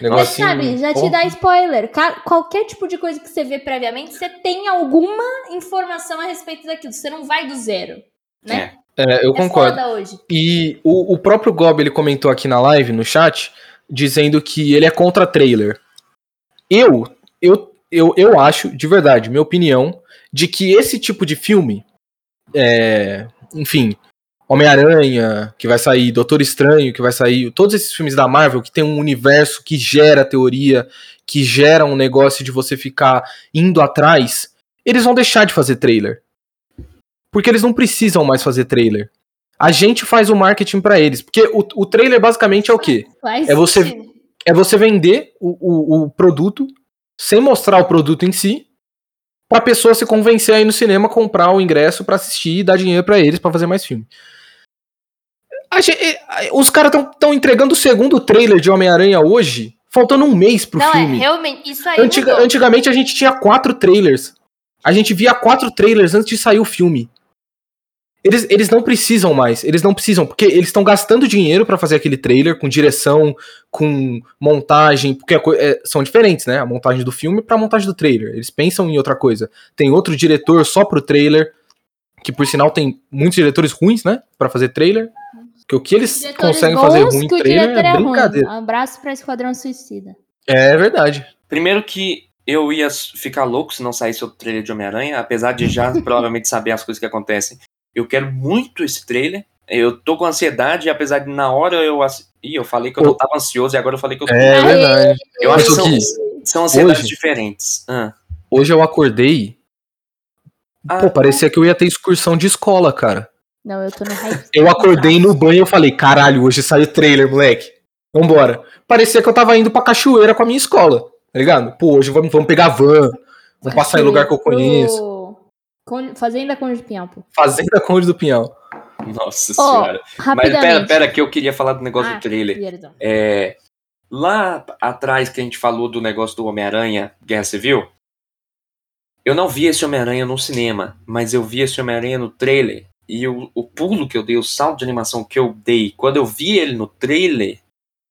Mas Negocinho, sabe, já te dá spoiler. Qualquer tipo de coisa que você vê previamente, você tem alguma informação a respeito daquilo. Você não vai do zero, né? É, eu É concordo. E o, o próprio Gob ele comentou aqui na live, no chat, dizendo que ele é contra trailer. Eu, eu, eu, eu acho, de verdade, minha opinião, de que esse tipo de filme, é, enfim, Homem-Aranha, que vai sair, Doutor Estranho, que vai sair, todos esses filmes da Marvel que tem um universo que gera teoria, que gera um negócio de você ficar indo atrás, eles vão deixar de fazer trailer. Porque eles não precisam mais fazer trailer. A gente faz o marketing pra eles. Porque o, o trailer basicamente é o quê? É você-. É você vender o, o, o produto sem mostrar o produto em si, pra pessoa se convencer aí no cinema, comprar o ingresso pra assistir e dar dinheiro pra eles pra fazer mais filme. A gen- eh, os caras estão entregando o segundo trailer de Homem-Aranha hoje, faltando um mês pro Não, filme. é, realmente, isso aí Antiga- mudou. antigamente a gente tinha quatro trailers. A gente via quatro trailers antes de sair o filme. Eles, eles não precisam mais, eles não precisam, porque eles estão gastando dinheiro pra fazer aquele trailer com direção, com montagem, porque a é, são diferentes, né? A montagem do filme pra montagem do trailer. Eles pensam em outra coisa. Tem outro diretor só pro trailer, que por sinal tem muitos diretores ruins, né? Pra fazer trailer. Que o que eles Diretores conseguem bons fazer ruim em trailer é ruim. brincadeira. Um abraço pra Esquadrão Suicida. É verdade. Primeiro que eu ia ficar louco se não saísse o trailer de Homem-Aranha, apesar de já provavelmente saber as coisas que acontecem. Eu quero muito esse trailer. Eu tô com ansiedade, apesar de na hora eu. ass- Ih, eu falei que eu não tava ansioso e agora eu falei que eu tô. É verdade. eu acho que são, são ansiedades hoje- diferentes. Ah. Hoje eu acordei. Ah, Pô, parecia que eu ia ter excursão de escola, cara. Não, eu tô no hype. Eu acordei no banho e eu falei, caralho, hoje saiu trailer, moleque. Vambora. Parecia que eu tava indo pra cachoeira com a minha escola, tá ligado? Pô, hoje vamos, vamos pegar van, vamos passar em lugar que eu conheço. Con- Fazenda Conde de Pinhão, pô. Fazenda Conde do Pinhal. Nossa Ó, senhora. Mas pera, pera, que eu queria falar do negócio Ah, do trailer. perdão. É, lá atrás que a gente falou do negócio do Homem-Aranha, Guerra Civil, eu não vi esse Homem-Aranha no cinema, mas eu vi esse Homem-Aranha no trailer. E o, o pulo que eu dei, o salto de animação que eu dei quando eu vi ele no trailer,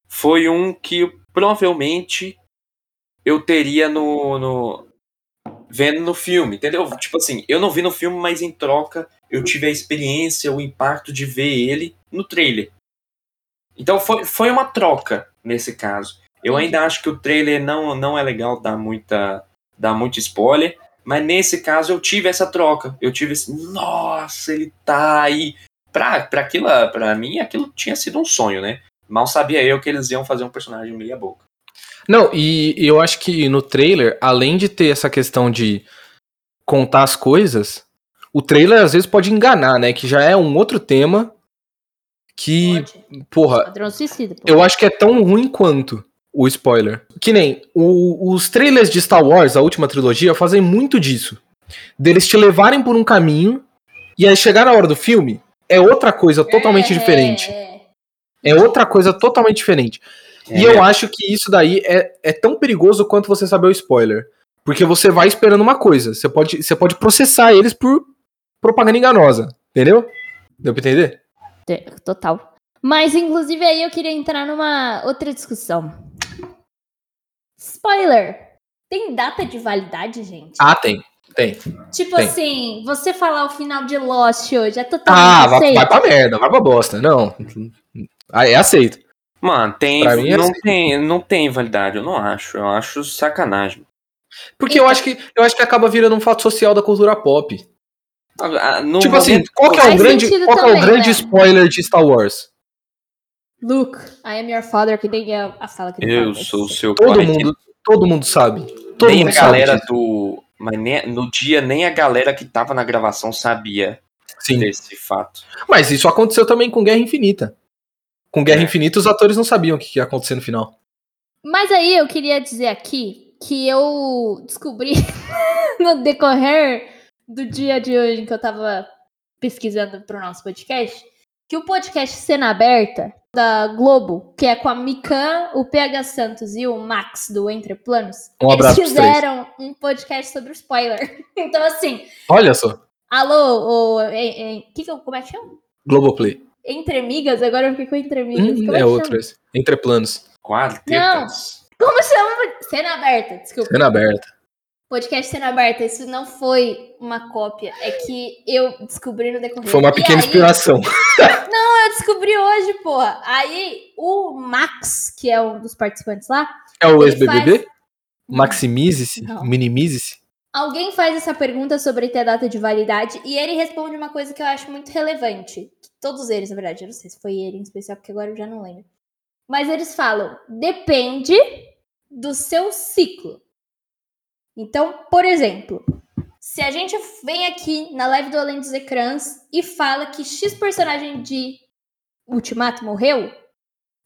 foi um que provavelmente eu teria no, no vendo no filme, entendeu? Tipo assim, eu não vi no filme, mas em troca eu tive a experiência, o impacto de ver ele no trailer. Então foi, foi uma troca nesse caso. Eu ainda acho que o trailer não, não é legal dar muita dar muito spoiler, mas nesse caso eu tive essa troca. Eu tive esse, nossa, ele tá aí pra, pra aquilo, pra mim, aquilo tinha sido um sonho, né? Mal sabia eu que eles iam fazer um personagem meia boca. Não, e eu acho que no trailer, além de ter essa questão de contar as coisas, o trailer às vezes pode enganar, né? Que já é um outro tema que, Pode. porra, suicida. pô. eu acho que é tão ruim quanto o spoiler. Que nem o- os trailers de Star Wars, a última trilogia, fazem muito disso. Deles te levarem por um caminho e aí chegar na hora do filme é outra coisa totalmente É, diferente. é. Outra coisa totalmente diferente. E É. eu acho que isso daí é, é tão perigoso quanto você saber o spoiler. Porque você vai esperando uma coisa. Você pode, você pode processar eles por propaganda enganosa. Entendeu? Deu pra entender? Te- Total. Mas, inclusive, aí eu queria entrar numa outra discussão. Spoiler. Tem data de validade, gente? Ah, tem. Tem. tipo tem. assim, você falar o final de Lost hoje é totalmente Ah, vai, aceito? vai pra merda, vai pra bosta. Não. Ah, é aceito. Mano, tem, Pra mim é não, assim. tem, não tem validade, eu não acho. Eu acho sacanagem. Porque eu acho que eu acho que acaba virando um fato social da cultura pop. Ah, no tipo assim, momento- qual que é o grande, qual que é o também, grande né? spoiler de Star Wars? Luke, I am your father, que nem é a fala que Eu sou o seu Todo pai. mundo, todo mundo sabe. Todo nem mundo a sabe galera disso. do. Mas nem- no dia, nem a galera que tava na gravação sabia Sim. desse fato. Mas isso aconteceu também com Guerra Infinita. Com Guerra É. Infinita, os atores não sabiam o que ia acontecer no final. Mas aí eu queria dizer aqui que eu descobri no decorrer do dia de hoje em que eu tava pesquisando pro nosso podcast, que o podcast Cena Aberta da Globo, que é com a Mikan, o PH Santos e o Max do Entre Planos, Um eles fizeram um podcast sobre o spoiler. Então assim, Olha só, alô, o, é, é, que que eu, como é que chama? Globoplay. Entre Amigas? Agora eu fiquei com Entre Amigas. Hum, é que outro esse. Entre planos. Quartetas. Como chama? Cena Aberta, desculpa. Cena aberta. Podcast Cena Aberta, isso não foi uma cópia, é que eu descobri no decorrer. Foi uma pequena aí, inspiração. Eu descobri hoje, porra. Aí o Max, que é um dos participantes lá, É o ex-BBB? faz- Maximize-se? Não. Minimize-se? Alguém faz essa pergunta sobre ter data de validade e ele responde uma coisa que eu acho muito relevante. Todos eles, na verdade, eu não sei se foi ele em especial, porque agora eu já não lembro. Mas eles falam: depende do seu ciclo. Então, por exemplo, se a gente vem aqui na live do Além dos Ecrãs e fala que X personagem de Ultimato morreu,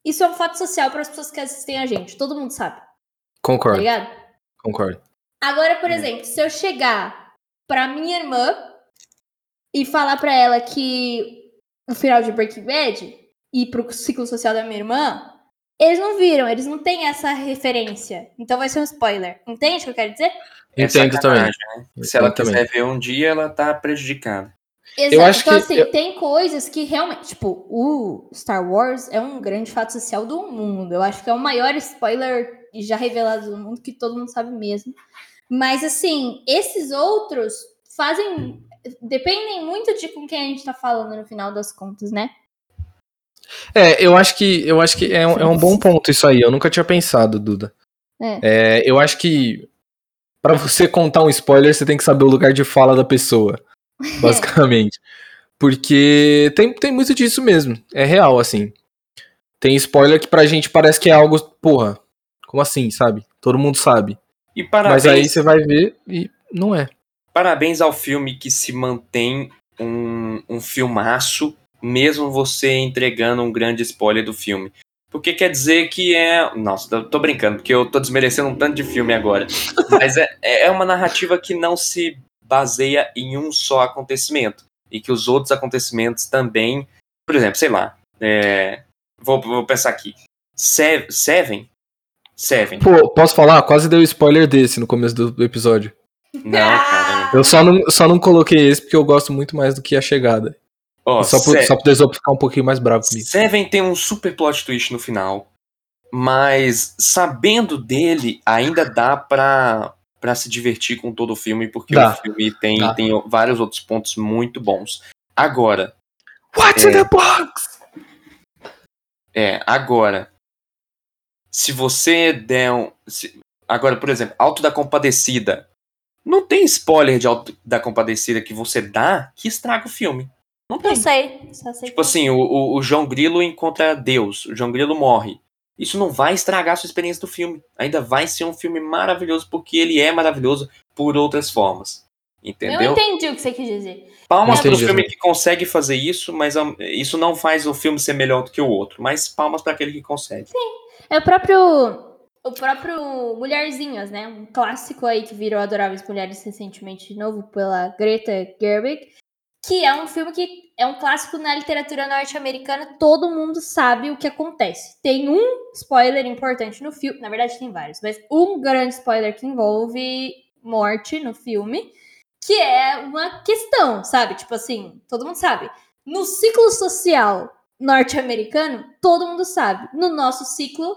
isso é um fato social para as pessoas que assistem a gente. Todo mundo sabe, tá Concordo, ligado? concordo. Agora, por Hum. exemplo, se eu chegar pra minha irmã e falar pra ela que o final de Breaking Bad e pro ciclo social da minha irmã, eles não viram, eles não têm essa referência. Então vai ser um spoiler. Entende o que eu quero dizer? É Entendo também. sacanagem, né? Se ela Entendo também. quiser ver um dia, ela tá prejudicada. Exato. acho então, que assim, eu- tem coisas que realmente. Tipo, o Star Wars é um grande fato social do mundo. Eu acho que é o maior spoiler já revelado do mundo, que todo mundo sabe mesmo. Mas, assim, esses outros fazem. Dependem muito de com quem a gente tá falando no final das contas, né? É, eu acho que, eu acho que é, um, é um bom ponto isso aí. Eu nunca tinha pensado, Duda. É. É, eu acho que pra você contar um spoiler, você tem que saber o lugar de fala da pessoa, basicamente. Porque tem, tem muito disso mesmo. É real, assim. Tem spoiler que pra gente parece que é algo, porra, como assim, sabe? Todo mundo sabe. E parabéns, Mas aí você vai ver e não é. parabéns ao filme que se mantém um, um filmaço, mesmo você entregando um grande spoiler do filme. Porque quer dizer que é. Nossa, tô brincando, porque eu tô desmerecendo um tanto de filme agora. Mas é, é uma narrativa que não se baseia em um só acontecimento. E que os outros acontecimentos também. Por exemplo, sei lá. é, vou, vou pensar aqui. Se- Seven? Seven. Pô, posso falar? Quase deu spoiler desse no começo do episódio. Não, cara. Eu só não, só não coloquei esse porque eu gosto muito mais do que a chegada. Ó, só, pro, só pro Desopo ficar um pouquinho mais bravo comigo. Seven tem um super plot twist no final. Mas sabendo dele, ainda dá pra, pra se divertir com todo o filme, porque Dá. o filme tem, Dá. tem vários outros pontos muito bons. Agora, What's É. in the box? é, agora. Se você der um. se- agora, por exemplo, Alto da Compadecida. Não tem spoiler de Alto da Compadecida que você dá que estraga o filme. Não tem. Não sei. Só sei Tipo assim, o, o, o João Grilo encontra Deus, o João Grilo morre. Isso não vai estragar a sua experiência do filme. Ainda vai ser um filme maravilhoso, porque ele é maravilhoso por outras formas. Eu Entendeu? entendi o que você quis dizer. Palmas Entendi, pro filme que consegue fazer isso, mas ah, isso não faz o filme ser melhor do que o outro. Mas palmas para aquele que consegue. É o próprio. O próprio Mulherzinhas, né? Um clássico aí que virou Adoráveis Mulheres recentemente de novo pela Greta Gerwig. Que é um filme que é um clássico na literatura norte-americana. Todo mundo sabe o que acontece. Tem um spoiler importante no filme. Na verdade, tem vários, mas um grande spoiler que envolve morte no filme. Que é uma questão, sabe? Tipo assim, todo mundo sabe. No ciclo social norte-americano, todo mundo sabe. No nosso ciclo,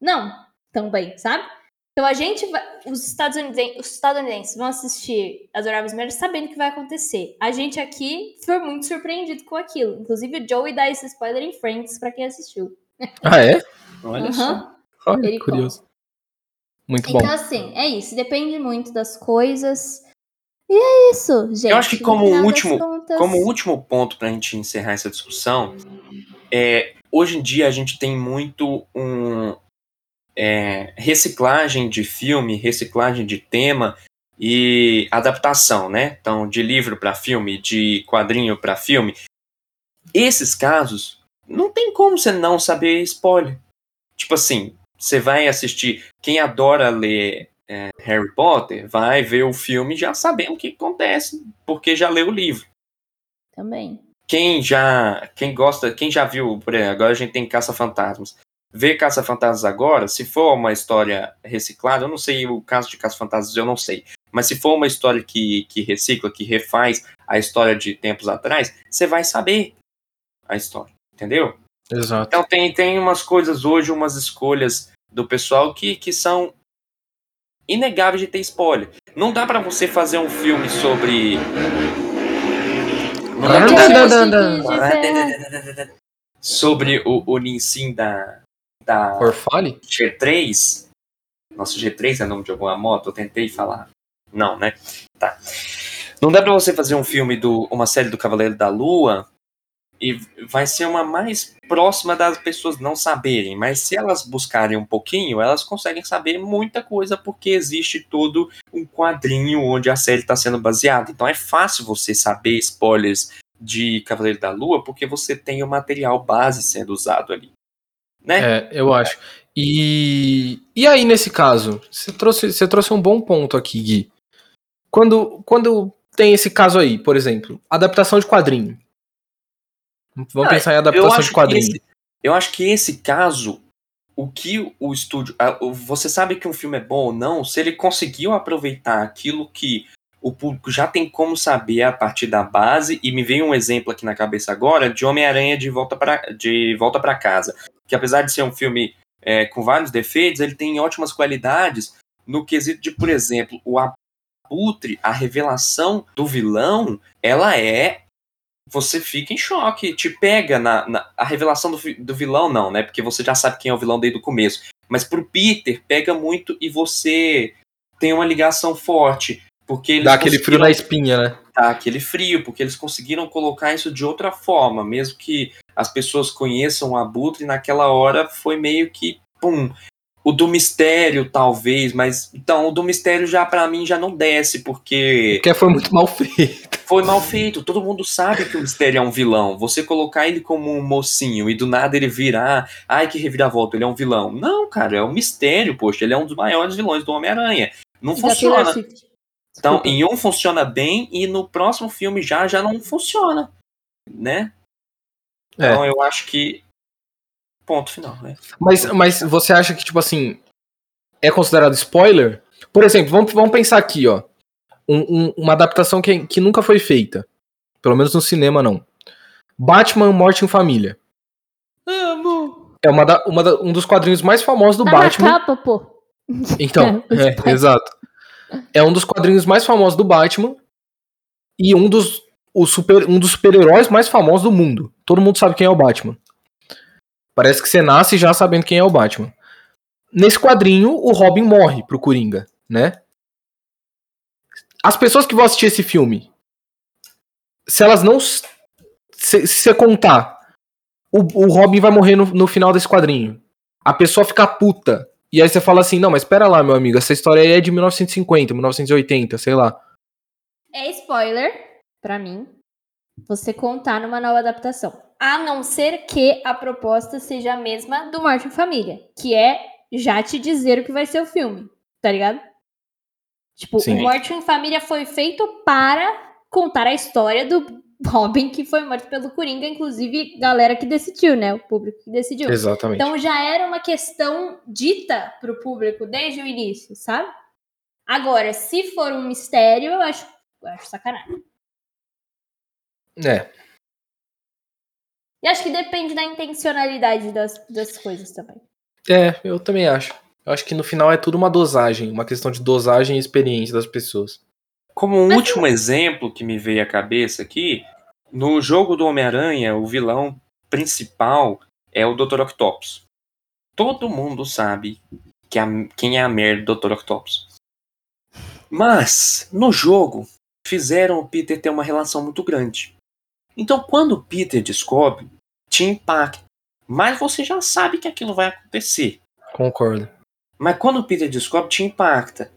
não, também, sabe? Então a gente vai. Os estadunidenses, os estadunidenses vão assistir Adoráveis Mulheres sabendo o que vai acontecer. A gente aqui foi muito surpreendido com aquilo. Inclusive o Joey dá esse spoiler em Friends pra quem assistiu. Ah, é? Olha Aham. só. Olha, Ele curioso. Muito bom. Então, assim, é isso. Depende muito das coisas. E é isso, gente. Eu acho que como último- contas- Como último ponto pra gente encerrar essa discussão, é, hoje em dia a gente tem muito um é, reciclagem de filme, reciclagem de tema e adaptação, né? Então, de livro para filme, de quadrinho para filme. Esses casos, não tem como você não saber spoiler. Tipo assim, você vai assistir. Quem adora ler é, Harry Potter vai ver o filme já sabendo o que acontece, porque já leu o livro Também. quem já quem gosta, quem já viu, por exemplo, agora a gente tem Caça Fantasmas. Ver Caça Fantasmas agora, se for uma história reciclada, eu não sei o caso de Caça Fantasmas, eu não sei. Mas se for uma história que, que recicla, que refaz a história de tempos atrás, você vai saber a história, entendeu? Exato. Então tem, tem umas coisas hoje, umas escolhas do pessoal que, que são inegáveis de ter spoiler. Não dá pra você fazer um filme sobre. Não dá pra você sobre o, o Ninsin da, da Orfale? G3. Nossa, G3 é nome de alguma moto? Eu tentei falar. Não, né? Tá. Não dá pra você fazer um filme do. uma série do Cavaleiro da Lua e vai ser uma mais próxima das pessoas não saberem, mas se elas buscarem um pouquinho, elas conseguem saber muita coisa porque existe todo um quadrinho onde a série está sendo baseada. Então é fácil você saber spoilers de Cavaleiro da Lua porque você tem o material base sendo usado ali. Né? É, eu acho. E, e aí, nesse caso, você trouxe, você trouxe um bom ponto aqui, Gui. Quando, quando tem esse caso aí, por exemplo, adaptação de quadrinho. Vamos Ah, pensar em adaptação de quadrinho. esse- eu acho que esse caso, o que o estúdio. Você sabe que um filme é bom ou não, se ele conseguiu aproveitar aquilo que o público já tem como saber a partir da base, e me veio um exemplo aqui na cabeça agora de Homem-Aranha de Volta para de Volta pra Casa. Que apesar de ser um filme é, com vários defeitos, ele tem ótimas qualidades no quesito de, por exemplo, o Abutre, a revelação do vilão, ela é você fica em choque, te pega na, na- a revelação do, do vilão não, né? Porque você já sabe quem é o vilão desde o começo. Mas pro Peter pega muito e você tem uma ligação forte, porque eles Dá aquele frio na espinha, né? dar aquele frio, porque eles conseguiram colocar isso de outra forma, mesmo que as pessoas conheçam o Abutre naquela hora foi meio que pum. O do mistério, talvez, mas então o do mistério já pra mim já não desce, porque Porque foi muito mal feito. foi mal feito. Todo mundo sabe que o Mistério é um vilão. Você colocar ele como um mocinho e do nada ele virar, ai que reviravolta, ele é um vilão. Não, cara, é um mistério, poxa, ele é um dos maiores vilões do Homem-Aranha. Não Taylor funciona. Swift. Então, em um funciona bem e no próximo filme já já não funciona, né? É. Então eu acho que ponto final, né? Mas, mas você acha que, tipo assim, é considerado spoiler? Por exemplo, vamos, vamos pensar aqui, ó. Um- um- uma adaptação que, que nunca foi feita. Pelo menos no cinema, não. Batman Morte em Família. É uma da- uma da- um dos quadrinhos mais famosos do Tá Batman. na capa, pô. Então, É, é, exato. É um dos quadrinhos mais famosos do Batman e um dos, o super, um dos super-heróis mais famosos do mundo. Todo mundo sabe quem é o Batman. Parece que você nasce já sabendo quem é o Batman. Nesse quadrinho, o Robin morre pro Coringa, né? As pessoas que vão assistir esse filme, se elas não se você contar, o, o Robin vai morrer no, no final desse quadrinho. A pessoa fica puta. E aí você fala assim, não, mas espera lá, meu amigo, essa história aí é de 1950, 1980, sei lá. É spoiler, pra mim, você contar numa nova adaptação. A não ser que a proposta seja a mesma do Morte em Família, que é já te dizer o que vai ser o filme, tá ligado? Tipo, Sim. o Morte em Família foi feito para contar a história do Robin que foi morto pelo Coringa, inclusive galera que decidiu, né? O público que decidiu. Exatamente. Então já era uma questão dita pro público desde o início, sabe? Agora, se for um mistério, eu acho, eu acho sacanagem. É, E acho que depende da intencionalidade das, das coisas também. é, eu também acho. Eu acho que no final é tudo uma dosagem, uma questão de dosagem e experiência das pessoas. Como um último exemplo que me veio à cabeça aqui, no jogo do Homem-Aranha, o vilão principal é o Dr. Octopus. Todo mundo sabe que a- quem é a merda do Dr. Octopus. Mas, no jogo, fizeram o Peter ter uma relação muito grande. Então, quando o Peter descobre, te impacta. Mas você já sabe que aquilo vai acontecer. Concordo. Mas quando o Peter descobre, te impacta.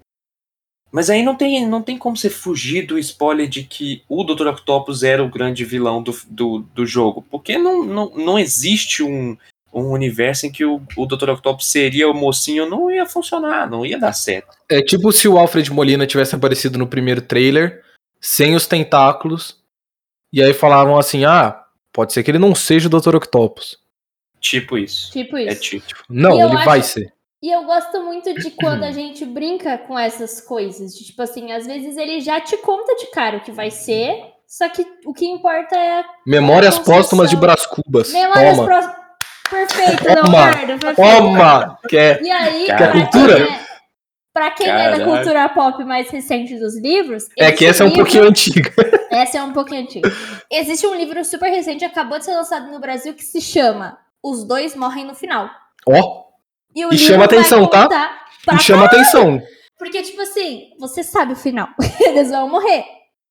Mas aí não tem, não tem como você fugir do spoiler de que o Dr. Octopus era o grande vilão do, do, do jogo. Porque não, não, não existe um, um universo em que o, o Dr. Octopus seria o mocinho. Não ia funcionar, não ia dar certo. É tipo se o Alfred Molina tivesse aparecido no primeiro trailer, sem os tentáculos, e aí falavam assim: ah, pode ser que ele não seja o Dr. Octopus. Tipo isso. Tipo É isso. tipo. Não, ele acho- vai ser. E eu gosto muito de quando a gente brinca com essas coisas. De, tipo assim, às vezes ele já te conta de cara o que vai ser, só que o que importa é a Memórias póstumas de Brás Cubas. memórias Toma. próximas. Perfeito, Toma. Leonardo. Perfeito. Toma! Que é- E aí, Cara, pra cultura? quem, é, pra quem é da cultura pop mais recente dos livros. é que essa é um livro- pouquinho antiga. Essa é um pouquinho antiga. Existe um livro super recente, acabou de ser lançado no Brasil, que se chama Os Dois Morrem no Final. Ó, E, o E livro chama vai atenção, tá? e chama atenção. Porque, tipo assim, você sabe o final. eles vão morrer.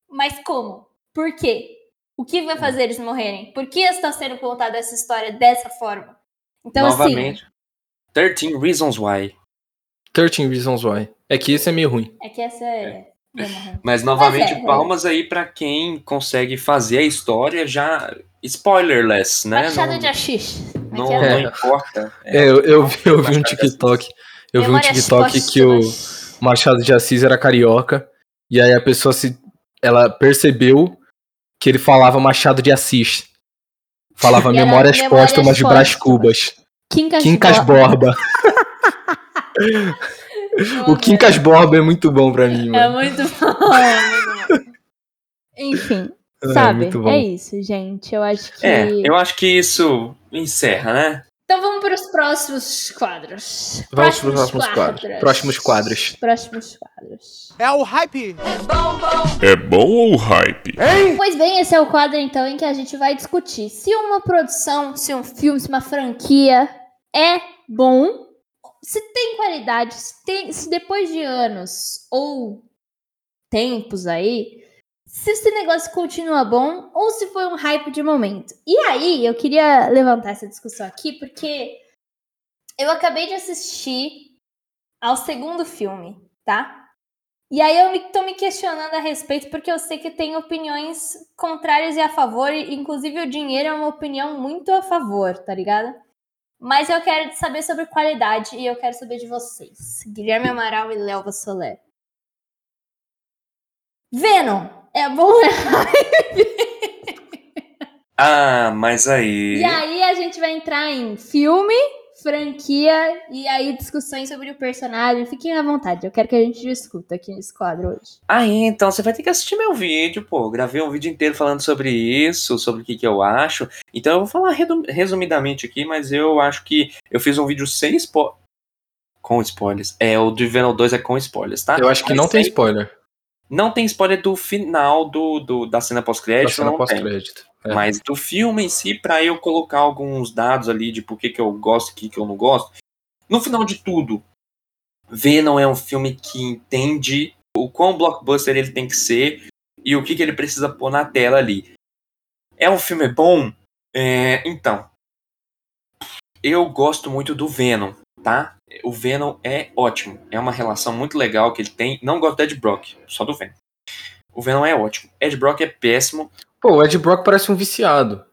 Mas como? Por quê? O que vai fazer eles morrerem? Por que está sendo contada essa história dessa forma? Então, Novamente. 13 Reasons Why. 13 Reasons Why. É que esse é meio ruim. é que essa é. morrer. Mas novamente, é, é. palmas aí pra quem consegue fazer a história já spoilerless, né? Machado Não- de Assis. Não, é que não é? importa. É, eu, eu, vi- eu vi um TikTok. Eu vi um TikTok que o. Machado de Assis era carioca. E aí a pessoa se. Ela percebeu que ele falava Machado de Assis. Falava Memórias Memórias Póstumas de Brás. Cubas. Quincas, Quincas Borba. Borba. O Quincas Borba é muito bom pra mim, É mano. muito bom. é muito bom. Enfim, É, sabe? muito bom. É isso, gente. Eu acho que. É, eu acho que isso encerra, né? Então vamos para os próximos quadros. Vamos pros próximos quadros. Próximos quadros. Próximos quadros. É o hype. É bom ou hype? Pois bem, esse é o quadro então em que a gente vai discutir se uma produção, se um filme, se uma franquia é bom, se tem qualidade, se, tem, se depois de anos ou tempos aí, se esse negócio continua bom ou se foi um hype de momento. E aí, eu queria levantar essa discussão aqui porque eu acabei de assistir ao segundo filme, tá? E aí eu me, tô me questionando a respeito porque eu sei que tem opiniões contrárias e a favor, e inclusive o dinheiro é uma opinião muito a favor, tá ligado? Mas eu quero saber sobre qualidade e eu quero saber de vocês. Guilherme Amaral e Léo Vassolé. Venom, é bom ou é Ah, mas aí. E aí a gente vai entrar em filme, franquia e aí discussões sobre o personagem. Fiquem à vontade, eu quero que a gente discuta aqui nesse quadro hoje. Aí, então você vai ter que assistir meu vídeo, pô. Gravei um vídeo inteiro falando sobre isso, sobre o que, que eu acho. Então eu vou falar resumidamente aqui, mas eu acho que eu fiz um vídeo sem spoilers. Com spoilers. É, o de Venom 2 é com spoilers, tá? Eu acho que Mas não tem aí- spoiler Não tem spoiler do final do, do- da cena da pós-crédito, cena não tem. pós-crédito. É. Mas do filme em si, pra eu colocar alguns dados ali de por que, que eu gosto e o que, que eu não gosto. No final de tudo, Venom é um filme que entende o quão blockbuster ele tem que ser e o que, que ele precisa pôr na tela ali. É um filme bom? É, então, eu gosto muito do Venom, tá? O Venom é ótimo. É uma relação muito legal que ele tem. Não gosto do Ed Brock, só do Venom. O Venom é ótimo. Ed Brock é péssimo. Pô, o Ed Brock parece um viciado.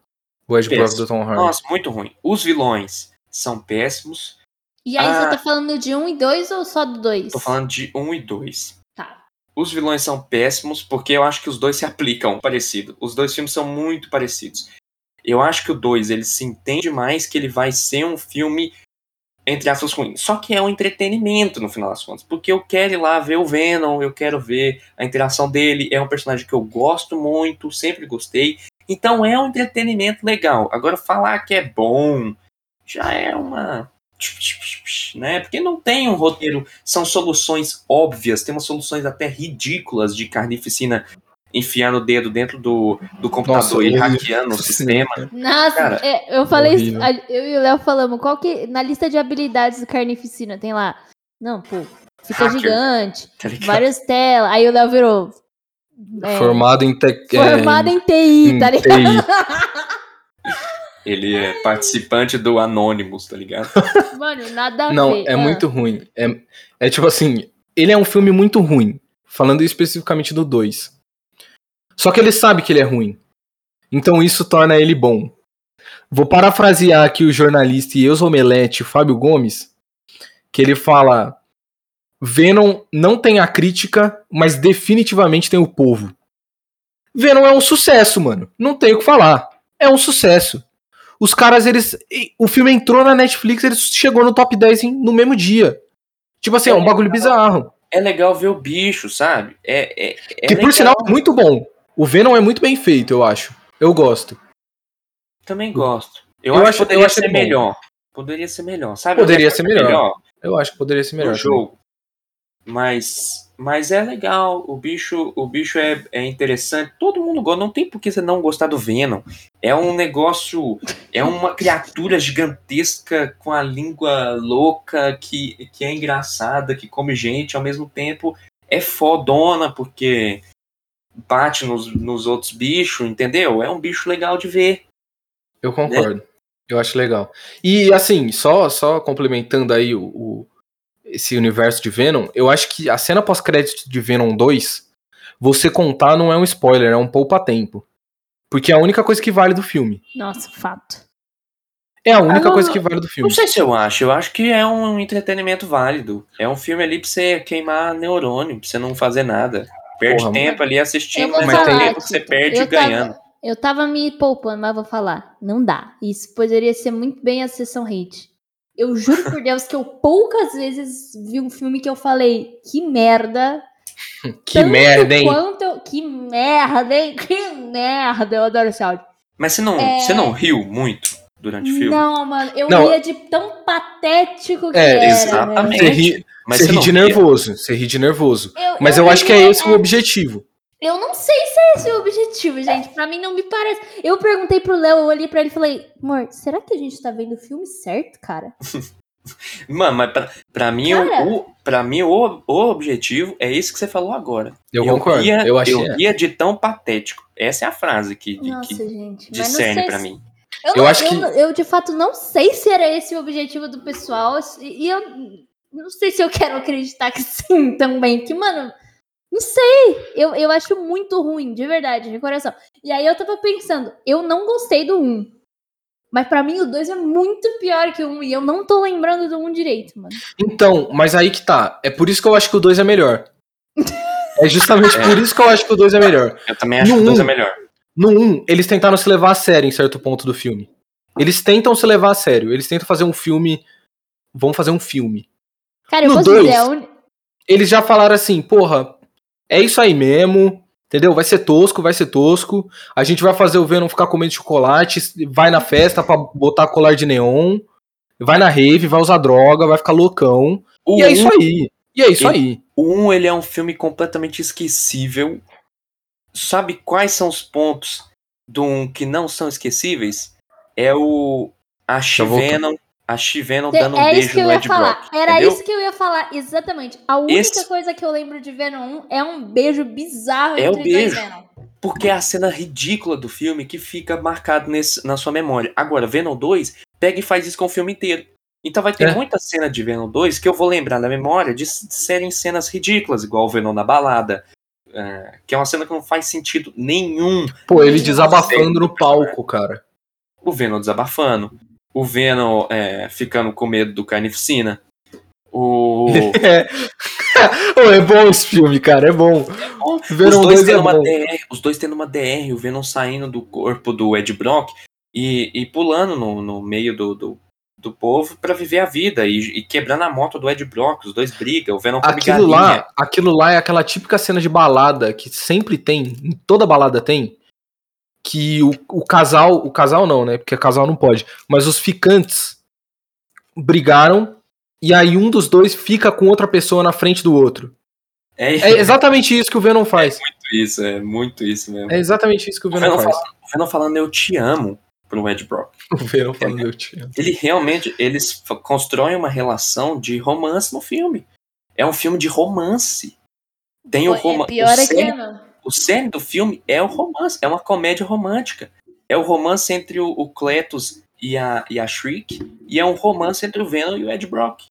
O Ed Brock Péssimo. do Tom Hardy. Nossa, muito ruim. Os vilões são péssimos. E aí Ah. você tá falando de um e dois ou só do dois? Tô falando de um e dois. Tá. Os vilões são péssimos porque eu acho que os dois se aplicam parecido. Os dois filmes são muito parecidos. Eu acho que o 2 ele se entende mais que ele vai ser um filme entre aspas ruim. Só que é um entretenimento no final das contas, porque eu quero ir lá ver o Venom, eu quero ver a interação dele, é um personagem que eu gosto muito, sempre gostei. Então é um entretenimento legal. Agora falar que é bom já é uma né? Porque não tem um roteiro, são soluções óbvias, tem umas soluções até ridículas de carnificina enfiando o dedo dentro do, do computador Nossa, e hackeando o sistema. Nossa, Cara, é, eu falei, isso- horrível. eu e o Léo falamos, qual que, na lista de habilidades do Carnificina, tem lá, não, pô, fica Hacker. gigante, Tá várias telas, aí o Léo virou é, Formado em tec... formado é, em TI, em tá ligado? TI. Ele é participante do Anonymous, tá ligado? Mano, nada a Não, ver. é Ah. muito ruim. É, é tipo assim, ele é um filme muito ruim. Falando especificamente do 2. Só que ele sabe que ele é ruim. Então isso torna ele bom. Vou parafrasear aqui o jornalista e ex-omelete Fábio Gomes, que ele fala: Venom não tem a crítica, mas definitivamente tem o povo. Venom é um sucesso, mano. Não tem o que falar. É um sucesso. Os caras, eles. O filme entrou na Netflix, ele chegou no top 10 em- no mesmo dia. Tipo assim, é um bagulho bizarro. É legal ver o bicho, sabe? É, é, é que legal. por sinal é muito bom. O Venom é muito bem feito, eu acho. Eu gosto. Também gosto. Eu, Eu acho acho- que poderia acho ser bom. melhor. Poderia ser melhor, sabe? Poderia Onde é ser foi melhor. Eu acho que poderia ser melhor. no jogo. Mas, mas é legal. O bicho, o bicho é, é interessante. Todo mundo gosta. Não tem por que você não gostar do Venom. É um negócio. É uma criatura gigantesca com a língua louca que, que é engraçada, que come gente ao mesmo tempo. É fodona porque bate nos, nos outros bichos, entendeu? É um bicho legal de ver. Eu concordo. Eu acho legal. E assim, só só complementando aí o, o- esse universo de Venom, eu acho que a cena pós-crédito de Venom 2, você contar não é um spoiler, é um poupa-tempo. Porque é a única coisa que vale do filme. Nossa, fato. É a única não- coisa que vale do Não filme. sei se eu acho. Eu acho que é um entretenimento válido. É um filme ali pra você queimar neurônio, pra você não fazer nada. Perde Porra, tempo ali Eu assistindo, mas falar, tem tempo que você perde eu tava- ganhando. Eu tava me poupando, mas vou falar. Não dá. Isso poderia ser muito bem a sessão hate. Eu juro por Deus que eu poucas vezes vi um filme que eu falei, que merda. Que Tanto merda, hein? Quanto eu- Que merda, hein? Que merda. Eu adoro esse áudio. Mas você não, É. você não riu muito durante o filme? Não, mano. Eu Não. ria de tão patético que É, era. exatamente. velho. Você ri, Mas você ri de nervoso. Você ri de nervoso. Eu- Mas eu, acho que é esse o objetivo. Eu não sei se é esse o objetivo, gente. Pra mim não me parece. Eu perguntei pro Léo, eu olhei pra ele e falei, amor, será que a gente tá vendo o filme certo, cara? Mano, mas pra, pra mim, Cara. o, pra mim o, o objetivo é isso que você falou agora. Eu, concordo. Ria, eu achei. eu ria de tão patético. Essa é a frase que, que, Nossa, que gente. Discerne pra se- mim. Eu, Eu não- acho eu que- eu, de fato não sei se era esse o objetivo do pessoal. E eu não sei se eu quero acreditar que sim também. Que, mano, não sei. Eu, eu acho muito ruim, de verdade, de coração. E aí eu tava pensando, eu não gostei do 1. Mas pra mim o 2 é muito pior que o 1. E eu não tô lembrando do 1 direito, mano. Então, mas aí que tá. É por isso que eu acho que o 2 é melhor. É justamente É. por isso que eu acho que o 2 é melhor. Eu também acho No que o dois um. é melhor. No 1, eles tentaram se levar a sério em certo ponto do filme. Eles tentam se levar a sério. Eles tentam fazer um filme. Vão fazer um filme. Cara, eu No posso dois, dizer, a uni- Eles já falaram assim, porra, é isso aí mesmo. Entendeu? Vai ser tosco, vai ser tosco. A gente vai fazer o Venom ficar comendo chocolate, vai na festa pra botar colar de neon, vai na rave, vai usar droga, vai ficar loucão. O E é um- isso aí. E é isso Ele- aí. O 1, ele é um filme completamente esquecível. Sabe quais são os pontos do 1 que não são esquecíveis? É o a Já voltou. She-Venom, a She-Venom dando um é isso beijo que eu no ia Ed falar. Brock. Era entendeu? isso que eu ia falar, exatamente. A única Esse- coisa que eu lembro de Venom 1 é um beijo bizarro É o entre dois beijo. Venom. porque é a cena ridícula do filme que fica marcado nesse, na sua memória. Agora, Venom 2 pega e faz isso com o filme inteiro. Então vai ter É. muita cena de Venom 2 que eu vou lembrar na memória de serem cenas ridículas, igual o Venom na balada. é, que é uma cena que não faz sentido nenhum. Pô, ele desabafando no palco, cara. O Venom desabafando. O Venom é, ficando com medo do Carnificina. O. É. É bom esse filme, cara, é bom. os, Venom dois 2 é tendo uma bom. DR, os dois tendo uma DR, o Venom saindo do corpo do Ed Brock e, e pulando no, no meio do, do, do povo pra viver a vida e, e quebrando a moto do Ed Brock. Os dois brigam, o Venom come Aquilo galinha. lá, aquilo lá é aquela típica cena de balada que sempre tem, em toda balada tem, que o, o casal, o casal não, né? Porque casal não pode, mas os ficantes brigaram e aí um dos dois fica com outra pessoa na frente do outro. É, É exatamente isso que o Venom faz. muito isso, é muito isso mesmo. É exatamente isso que o o, Venom Venom faz. falando, o Venom falando eu te amo pro Ed Brock. O Venom falando eu te amo. Ele realmente, eles constroem uma relação de romance no filme. É um filme de romance. Tem o romance. é pior o é que não. O cerne do filme é o romance, é uma comédia romântica. É o romance entre o, o Cletus e a, e a Shriek, e é um romance entre o Venom e o Ed Brock.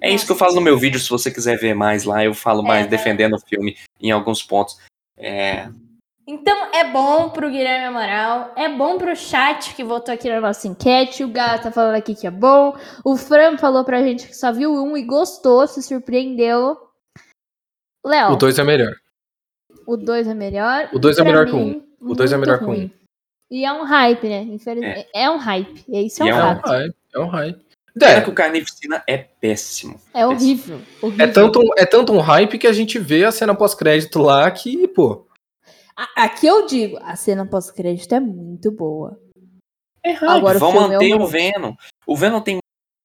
É isso que eu falo no meu vídeo, se você quiser ver mais lá, eu falo mais É. defendendo o filme em alguns pontos. É, Então é bom pro Guilherme Amaral, é bom pro chat que votou aqui na nossa enquete. O Gato tá falando aqui que é bom. O Fran falou pra gente que só viu um e gostou, se surpreendeu. Léo, O 2 é melhor. O 2 é melhor. O dois é Pra melhor que o mim, O dois é muito melhor que o ruim. E é um hype, né? Infelizmente. É, um hype. E isso é um é um É um hype. É um hype. pena É, que o Carnificina é péssimo. É horrível. horrível. é tanto, é tanto um hype que a gente vê a cena pós-crédito lá que, pô. A- Aqui eu digo, a cena pós-crédito é muito boa. É hype. Agora o Vão é manter o horroroso. Venom. O Venom tem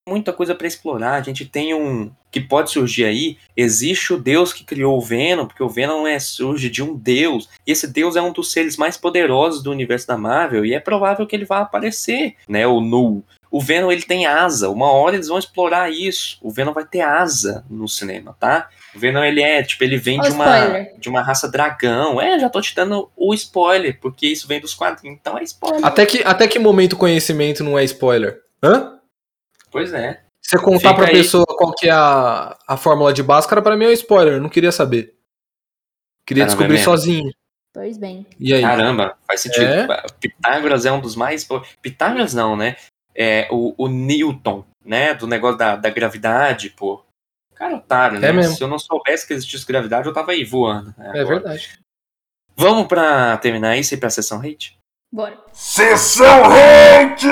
muita coisa pra explorar. A gente tem um que pode surgir aí. Existe o Deus que criou o Venom, porque o Venom é surge de um Deus. E esse Deus é um dos seres mais poderosos do universo da Marvel e é provável que ele vá aparecer, né? O Nu. O Venom ele tem asa. Uma hora eles vão explorar isso. O Venom vai ter asa no cinema, tá? O Venom ele é tipo ele vem de uma spoiler. de uma raça dragão. É, já tô te dando o spoiler porque isso vem dos quadrinhos. Então é spoiler. Até que, até que momento o conhecimento não é spoiler? Hã? Pois é. Você contar Fica pra aí. pessoa qual que é a, a fórmula de Bhaskara, pra mim é um spoiler, eu não queria saber. Queria Caramba, descobrir é mesmo. sozinho. Pois bem. E aí? Caramba, faz sentido. É? Pitágoras é um dos mais. Pitágoras não, né? É o, o Newton, né? Do negócio da, da gravidade, pô. Cara, otário, né? É mesmo. Se eu não soubesse que existisse gravidade, eu tava aí voando. né, É agora. verdade. Vamos pra terminar isso e ir pra sessão hate? Bora. Sessão Hate!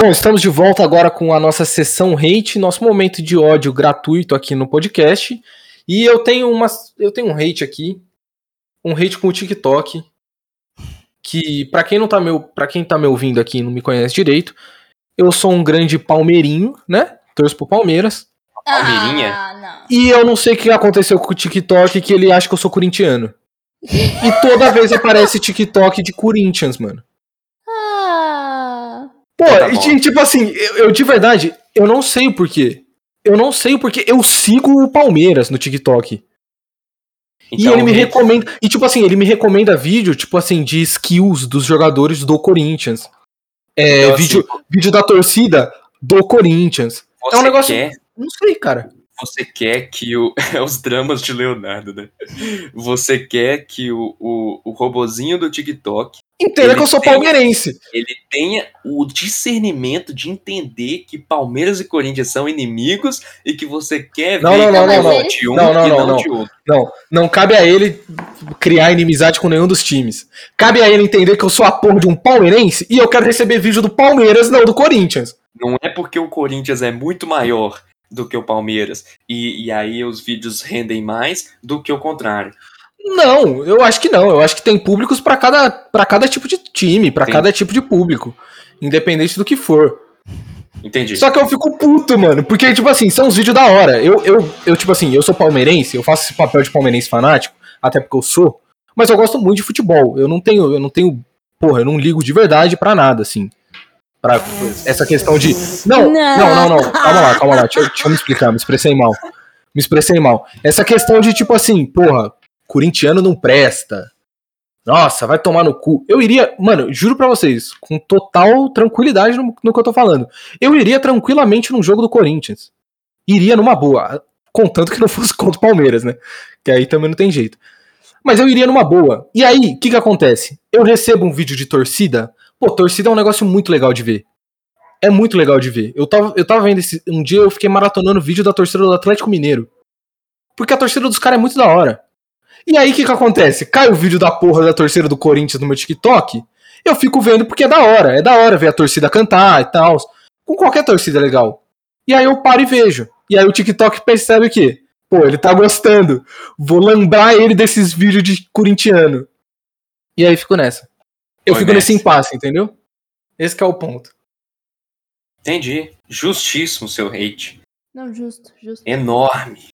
Bom, estamos de volta agora com a nossa sessão hate, nosso momento de ódio gratuito aqui no podcast. E eu tenho uma, eu tenho um hate aqui, um hate com o TikTok, que pra quem não tá meu, para quem tá me ouvindo aqui e não me conhece direito, eu sou um grande palmeirinho, né? Torço pro Palmeiras. Palmeirinha? Ah, não. E eu não sei o que aconteceu com o TikTok que ele acha que eu sou corintiano. E toda vez aparece TikTok de Corinthians, mano. Pô, Tá e tipo assim, eu, eu de verdade, eu não sei o porquê. Eu não sei o porquê. Eu sigo o Palmeiras no TikTok. e ele me hate- recomenda. E tipo assim, ele me recomenda vídeo, tipo assim, de skills dos jogadores do Corinthians. É, Então, assim, vídeo, vídeo da torcida do Corinthians. É um negócio- Quer, Não sei, cara. Você quer que o. É os dramas de Leonardo, né? Você quer que o, o, o robozinho do TikTok Entenda que eu sou tem- palmeirense. ele tenha o discernimento de entender que Palmeiras e Corinthians são inimigos e que você quer Não, ver não, não, é não. de um Não, não, e não, não, não. de outro. Não, não cabe a ele criar inimizade com nenhum dos times. Cabe a ele entender que eu sou a porra de um palmeirense e eu quero receber vídeo do Palmeiras, não do Corinthians. Não é porque o Corinthians é muito maior do que o Palmeiras e, e aí os vídeos rendem mais do que o contrário. Não, eu acho que não. Eu acho que tem públicos pra cada, pra cada tipo de time, pra Sim. cada tipo de público. Independente do que for. Entendi. Só que eu fico puto, mano. Porque, tipo assim, são uns vídeos da hora. Eu, eu, eu, tipo assim, eu sou palmeirense, eu faço esse papel de palmeirense fanático, até porque eu sou. Mas eu gosto muito de futebol. Eu não tenho, eu não tenho. Porra, eu não ligo de verdade pra nada, assim. Pra essa questão de. Não, não, não, não. Calma lá, calma lá. Deixa, eu- deixa eu me explicar, me expressei mal. Me expressei mal. Essa questão de, tipo assim, porra, corintiano não presta. Nossa, vai tomar no cu. Eu iria, mano, juro pra vocês, com total tranquilidade no, no que eu tô falando. Eu iria tranquilamente num jogo do Corinthians. Iria numa boa. Contanto que não fosse contra o Palmeiras, né? Que aí também não tem jeito. Mas eu iria numa boa. E aí, o que que acontece? Eu recebo um vídeo de torcida. Pô, torcida é um negócio muito legal de ver. É muito legal de ver. Eu tava, eu tava vendo esse. Um dia eu fiquei maratonando vídeo da torcida do Atlético Mineiro. Porque a torcida dos caras é muito da hora. E aí, o que que acontece? Cai o vídeo da porra da torcida do Corinthians no meu TikTok. Eu fico vendo porque é da hora. É da hora ver a torcida cantar e tal. Com qualquer torcida é legal. E aí eu paro e vejo. E aí o TikTok percebe que, pô, ele tá gostando. Vou lembrar ele desses vídeos de corintiano. E aí fico nessa. Eu Oi, fico nesse impasse, entendeu? Esse que é o ponto. Entendi. Justíssimo seu hate. Não, justo, justo. Enorme.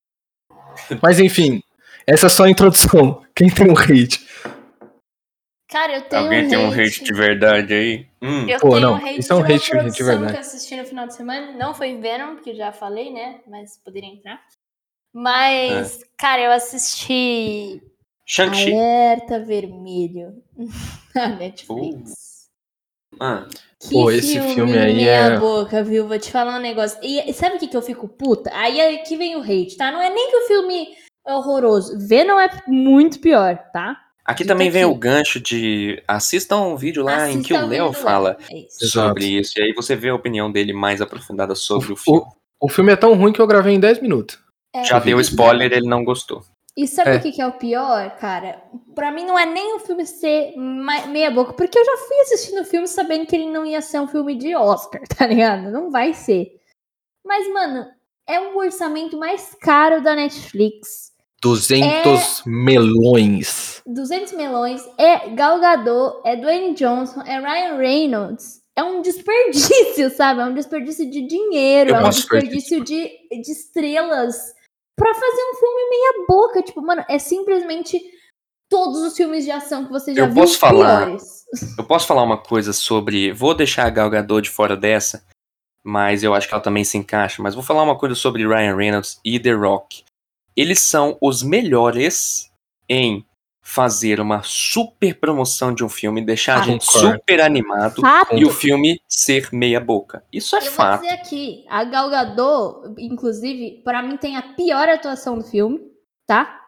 Mas enfim, essa é só a introdução. Quem tem um hate? Cara, eu tenho Alguém um tem um hate de verdade aí? Hum. Eu Pô, tenho não, um hate isso é um de uma hate de verdade. que eu assisti no final de semana. Não foi Venom, que eu já falei, né? Mas poderia entrar. Mas, É. cara, eu assisti Shang-Chi. Alerta Vermelho na Netflix. Ah, Que Pô, esse filme aí é- boca, viu? Vou te falar um negócio. E sabe o que, que eu fico puta? Aí é que vem o hate, tá? Não é nem que o filme é horroroso. Venom é muito pior, tá? Aqui Fica também vem aqui. o gancho de assistam um vídeo lá em que o o Léo fala. É isso. Exato. sobre isso. E aí você vê a opinião dele mais aprofundada sobre o, O- filme. O filme é tão ruim que eu gravei em 10 minutos. É, Já e- deu spoiler, ele não gostou. E sabe É. o que, é o pior, cara? Pra mim não é nem o filme ser meia boca, porque eu já fui assistindo o filme sabendo que ele não ia ser um filme de Oscar, tá ligado? Não vai ser. Mas, mano, é o orçamento mais caro da Netflix. 200 melões. 200 milhões, é Gal Gadot, é Dwayne Johnson, é Ryan Reynolds. É um desperdício, sabe? É um desperdício de dinheiro, Eu é um gosto de desperdício de, de estrelas pra fazer um filme meia boca. Tipo, mano, é simplesmente todos os filmes de ação que você já Eu viu posso falar? piores. Eu posso falar uma coisa sobre. Vou deixar a Gal Gadot de fora dessa, mas eu acho que ela também se encaixa. Mas vou falar uma coisa sobre Ryan Reynolds e The Rock. Eles são os melhores em fazer uma super promoção de um filme, deixar a Ah, gente concordo. super animado Fato. e o filme ser meia boca. Isso é Eu vou fato. dizer aqui, a Gal Gadot, inclusive, pra mim tem a pior atuação do filme, tá?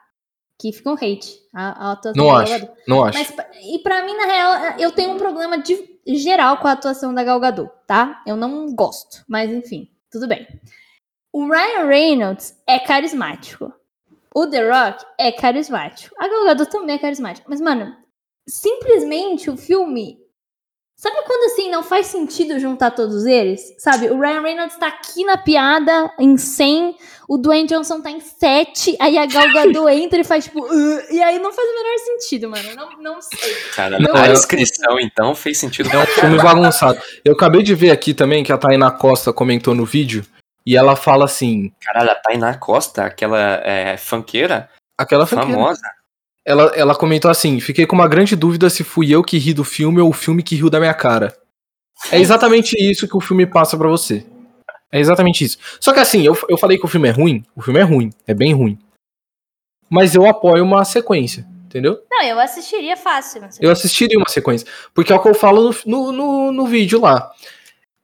Que fica um hate. A, a atuação Não da acho. Gal Gadot. Não acho. Mas, e pra mim, na real, eu tenho um problema de geral com a atuação da Gal Gadot, tá? Eu não gosto, mas enfim, tudo bem. O Ryan Reynolds é carismático. O The Rock é carismático. A Gal Gadot também é carismática. Mas, mano, simplesmente o filme... Sabe quando, assim, não faz sentido juntar todos eles? Sabe, o Ryan Reynolds tá aqui na piada, em 100, o Dwayne Johnson tá em 7, aí a Gal Gadot entra e faz, tipo... "Uh", e aí não faz o menor sentido, mano. Não, não sei. Cara, Não, a eu- descrição, então, fez sentido. É um filme bagunçado. Eu acabei de ver aqui também que a Tainá Costa comentou no vídeo e ela fala assim: Caralho, a Tainá Costa, aquela é, funkeira aquela funkeira. famosa. Ela, ela comentou assim: fiquei com uma grande dúvida se fui eu que ri do filme ou o filme que riu da minha cara. É exatamente isso que o filme passa pra você. É exatamente isso. Só que assim, eu, eu falei que o filme é ruim. O filme é ruim. É bem ruim. Mas eu apoio uma sequência. Entendeu? Não, eu assistiria fácil. Mas... Eu assistiria uma sequência. Porque é o que eu falo no, no, no, no vídeo lá.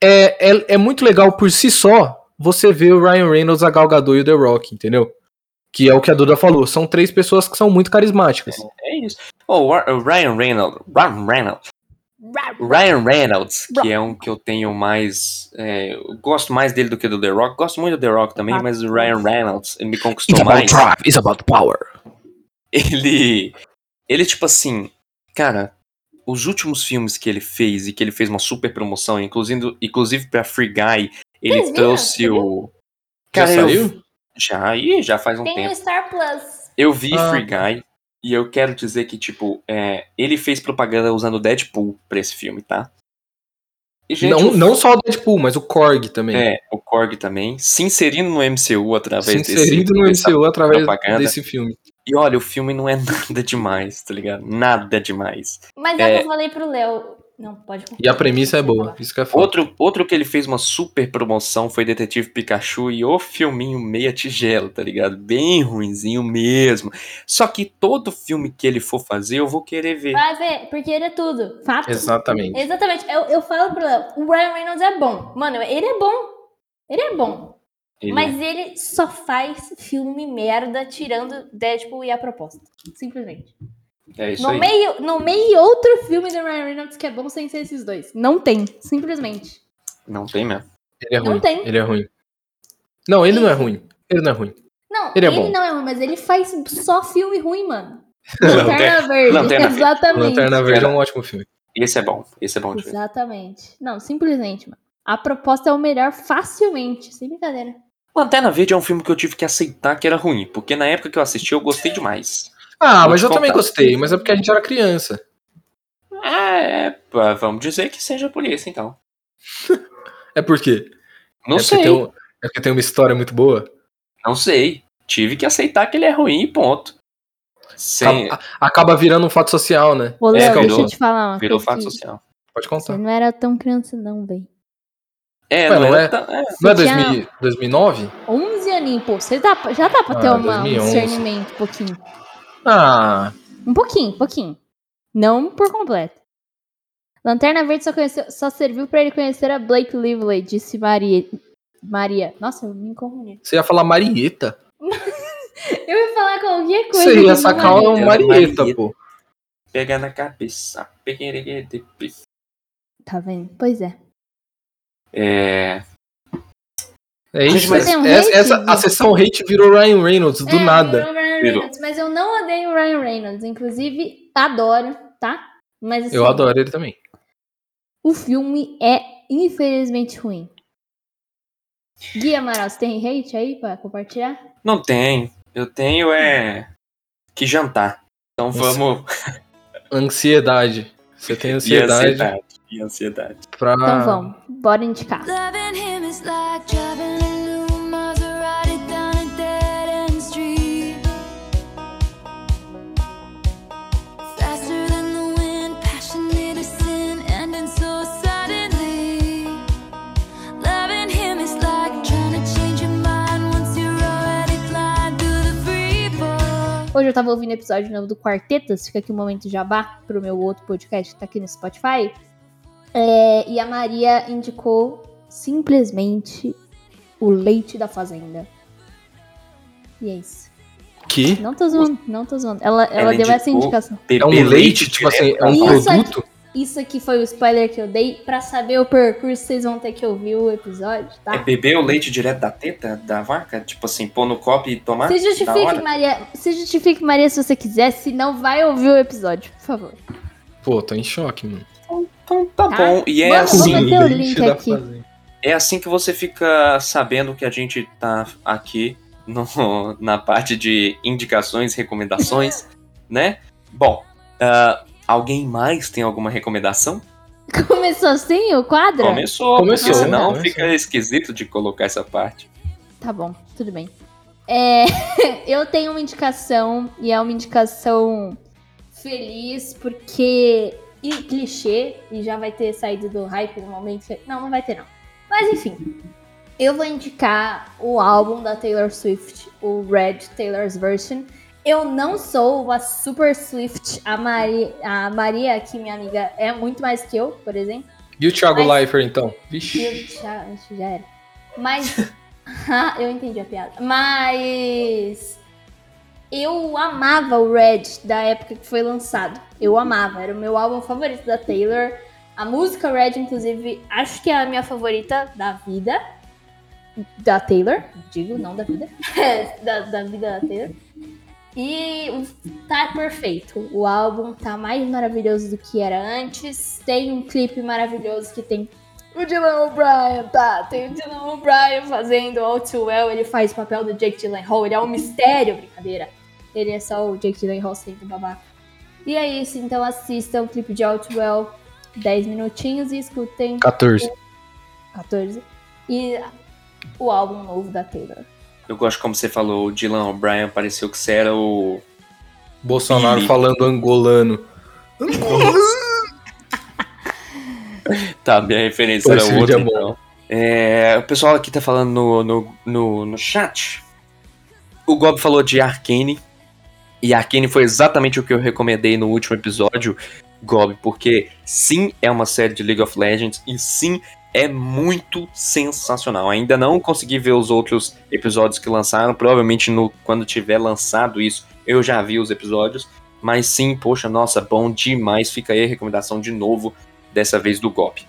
É, é, é muito legal por si só você ver o Ryan Reynolds, a Gal Gadot e o The Rock, entendeu? Que é o que a Duda falou. São três pessoas que são muito carismáticas. É isso. Oh, o Ryan Reynolds. Ryan Reynolds. Ryan Reynolds, que é um que eu tenho mais. é, eu gosto mais dele do que do The Rock. Gosto muito do The Rock também, mas o Ryan Reynolds ele me conquistou mais. drive, it's about power. Ele. Ele, tipo assim. Cara, os últimos filmes que ele fez e que ele fez uma super promoção, inclusive, inclusive pra Free Guy, ele Vocês trouxe o. Já Cara, eu- saiu? Já, ih, já faz um Tem tempo. o Star Plus. Eu vi Ah. Free Guy e eu quero dizer que, tipo, é, ele fez propaganda usando Deadpool pra esse filme, tá? E, gente, Não, o- não só o Deadpool, mas o Korg também. É, o Korg também, se inserindo no MCU através se desse. inserido no MCU através propaganda. desse filme. E olha, o filme não é nada demais, tá ligado? Nada demais. Mas é o É. que eu falei pro Léo. Não, pode E a premissa é boa. Isso que é foda. Outro, outro que ele fez uma super promoção foi Detetive Pikachu e o filminho meia tigela, tá ligado? Bem ruinzinho mesmo. Só que todo filme que ele for fazer, eu vou querer ver. Vai ver, porque ele é tudo. Fato. Exatamente. Exatamente. Eu, eu falo pro Léo, o Ryan Reynolds é bom. Mano, ele é bom. Ele é bom. Ele- Mas ele só faz filme merda tirando Deadpool e a proposta. Simplesmente. É isso No aí. meio, no meio outro filme do Ryan Reynolds que é bom sem ser esses dois. Não tem, simplesmente. Não tem mesmo. Ele é Não ruim. tem. Ele é ruim. Não, ele não é ruim. Ele não é ruim. Não, Ele ele, é bom. não é ruim, mas ele faz só filme ruim, mano. Lanterna- Verde. Lanterna. Exatamente. Lanterna Verde é um ótimo filme. Esse é bom. Esse é bom de ver. Exatamente. Não, simplesmente, mano. A proposta é o melhor facilmente. Sem brincadeira. Lanterna Verde é um filme que eu tive que aceitar que era ruim, porque na época que eu assisti eu gostei demais. Ah, mas eu também gostei, mas é porque a gente era criança. É, pá, vamos dizer que seja por isso, então. É por quê? Não é porque sei, Tem um- é porque tem uma história muito boa. não sei. Tive que aceitar que ele é ruim e ponto. Sem... Acaba, acaba virando um fato social, né? Ô, É, Léo, deixa virou- eu te falar uma Virou coisa fato aqui. social. Pode Você contar. não era tão criança, não, velho. É, Ué, não, não é, é? tão- é, Não é Você tinha 2000, 2009? 11 aninhos, pô. Você dá, já dá pra ter Ah, uma, um 2011. discernimento um pouquinho. Ah, Um pouquinho, um pouquinho. Não por completo. Lanterna Verde só, conheceu- só serviu pra ele conhecer a Blake Lively, disse Maria. Maria. Nossa, eu me confundi. você ia falar Marieta. Eu ia falar qualquer coisa. Você ia sacar uma Marieta. Marieta, pô. pega na cabeça. Tá vendo? Pois é. É, É isso. Mas um essa, hate, essa- a sessão hate virou Ryan Reynolds, do É, nada. Virou. Reynolds, mas eu não odeio o Ryan Reynolds. Inclusive, adoro, tá? Mas assim, Eu adoro ele também. o filme é infelizmente ruim. Gui Amaral, você tem hate aí pra compartilhar? não tem. Eu tenho é que jantar. Então vamos. Ansiedade. Você tem E ansiedade ansiedade. E ansiedade. pra. Então vamos, bora indicar. Loving him is like Hoje eu tava ouvindo episódio novo do Quartetas, fica aqui um momento jabá pro meu outro podcast que tá aqui no Spotify. É, e a Maria indicou simplesmente o leite da fazenda. E é isso. Que? Não tô zoando, não tô zoando. Ela, ela, Ela deu essa indicação. É um leite, tipo assim, é um Isso aqui- produto? Isso aqui foi o spoiler que eu dei. Pra saber o percurso, vocês vão ter que ouvir o episódio, É tá? beber o leite direto da teta da vaca? Tipo assim, pôr no copo e tomar? Se justifique? Maria. Se justifique, Maria, se você quiser. Se não, vai ouvir o episódio, por favor. Pô, tô em choque, mano. Então tá, Tá. bom. E é assim, vamos meter o link aqui. é assim que você fica sabendo que a gente tá aqui no- na parte de indicações, recomendações, né? Bom, ah, alguém mais tem alguma recomendação? Começou assim o quadro? Começou, Começou, porque senão começou. fica esquisito de colocar essa parte. Tá bom, tudo bem. É, eu tenho uma indicação e é uma indicação feliz porque e clichê e já vai ter saído do hype no momento. Não, não vai ter não. Mas enfim, eu vou indicar o álbum da Taylor Swift, o Red Taylor's Version. Eu não sou uma super Swift. A, Mari, a Maria, aqui, minha amiga, é muito mais que eu, por exemplo. E o Thiago Mas- Leifert, então? Vixe. já, acho que já era. Mas. Eu entendi a piada. Mas. Eu amava o Red da época que foi lançado. Eu amava. Era o meu álbum favorito da Taylor. A música Red, inclusive, acho que é a minha favorita da vida. Da Taylor. Digo, não da vida. da, da vida da Taylor. E tá perfeito. O álbum tá mais maravilhoso do que era antes. Tem um clipe maravilhoso que tem o Dylan O'Brien, tá? Tem o Dylan O'Brien fazendo All Too Well. Ele faz o papel do Jake Gyllenhaal. Ele é um mistério, brincadeira. Ele é só o Jake Gyllenhaal sendo babaca. E é isso, então assistam o clipe de All Too Well. 10 minutinhos e escutem 14. 14. E o álbum novo da Taylor. Eu gosto como você falou, o Dylan O'Brien pareceu que você era o. Bolsonaro falando angolano. Tá, minha referência Esse era outra, é então. É, o pessoal aqui tá falando no, no, no, no chat. O Gob falou de Arcane. E Arcane foi exatamente o que eu recomendei no último episódio, Gob, porque sim, é uma série de League of Legends e sim, é muito sensacional. Ainda não consegui ver os outros episódios que lançaram, provavelmente no, quando tiver lançado isso, eu já vi os episódios. Mas sim, poxa, nossa, bom demais. Fica aí a recomendação de novo, dessa vez do Gob.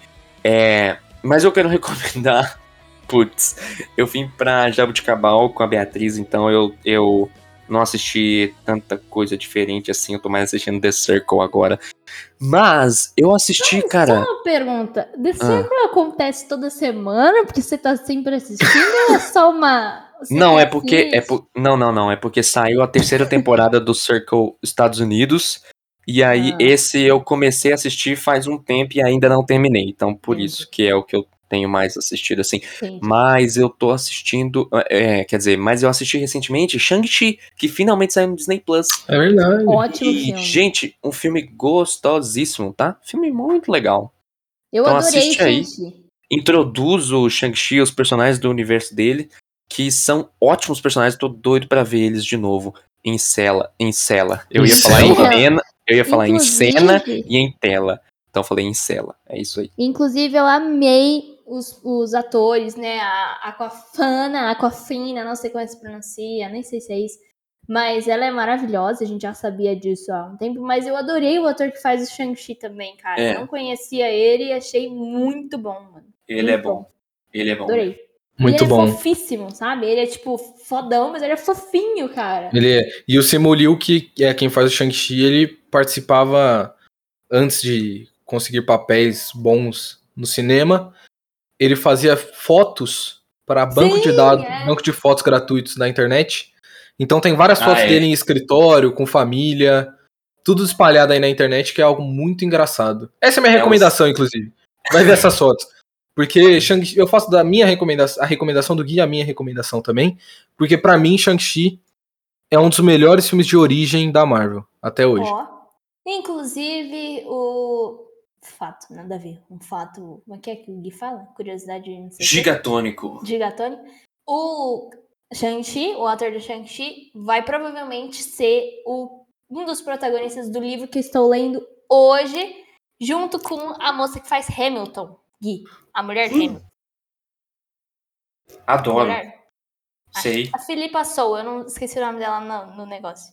É, mas eu quero recomendar. Putz, eu vim pra Jabuticabal com a Beatriz, então eu, eu não assisti tanta coisa diferente assim. Eu tô mais assistindo The Circle agora. Mas eu assisti, cara. Só uma pergunta. The Ah. Circle acontece toda semana porque você tá sempre assistindo ou é só uma. você Não, é porque. É por- Não, não, não. É porque saiu a terceira temporada do Circle Estados Unidos. E aí, Ah. esse eu comecei a assistir faz um tempo e ainda não terminei. Então, por isso que é o que eu tenho mais assistido, assim. Entendi. Mas eu tô assistindo. é, quer dizer, mas eu assisti recentemente Shang-Chi, que finalmente saiu no Disney Plus. É verdade. Ótimo E, filme. gente, um filme gostosíssimo, tá? Filme muito legal. Eu então adorei assiste aí. Shang-Chi. Introduz o Shang-Chi, os personagens do universo dele, que são ótimos personagens, tô doido pra ver eles de novo. Em cela, em cela. Eu Em ia falar em cena, eu ia falar em Inclusive- cena e em tela. Então eu falei em cela. É isso aí. Inclusive, eu amei os, os atores, né? A Aquafana, Aquafina, não sei como é que se pronuncia, nem sei se é isso. Mas ela é maravilhosa, a gente já sabia disso há um tempo. Mas eu adorei o ator que faz o Shang-Chi também, cara. É. Eu não conhecia ele e achei muito bom, mano. Ele é Muito bom. Ele é bom. Adorei. Muito ele bom. é fofíssimo, sabe? Ele é, tipo, fodão, mas ele é fofinho, cara. Ele é... E o Simu Liu, que é quem faz o Shang-Chi, ele participava antes de conseguir papéis bons no cinema. Ele fazia fotos para banco de Sim, dados, é. banco de fotos gratuitos na internet. Então tem várias Ah, fotos é. dele em escritório, com família, tudo espalhado aí na internet, que é algo muito engraçado. Essa é a minha É, recomendação, inclusive. Vai ver essas fotos. Porque Shang eu faço da minha recomendação, a recomendação do Gui, a minha recomendação também. Porque pra mim, Shang-Chi é um dos melhores filmes de origem da Marvel, até hoje. Ó. Inclusive, o. Fato, nada a ver. Um fato. Como é que é que o Gui fala? Curiosidade, não sei o quê. Gigatônico. O Shang-Chi, o ator do Shang-Chi, vai provavelmente ser o, um dos protagonistas do livro que estou lendo hoje, junto com a moça que faz Hamilton, Gui. A mulher de Hamilton. Adoro. Mulher. Sei. A Filipa Sou, eu não esqueci o nome dela no, no negócio.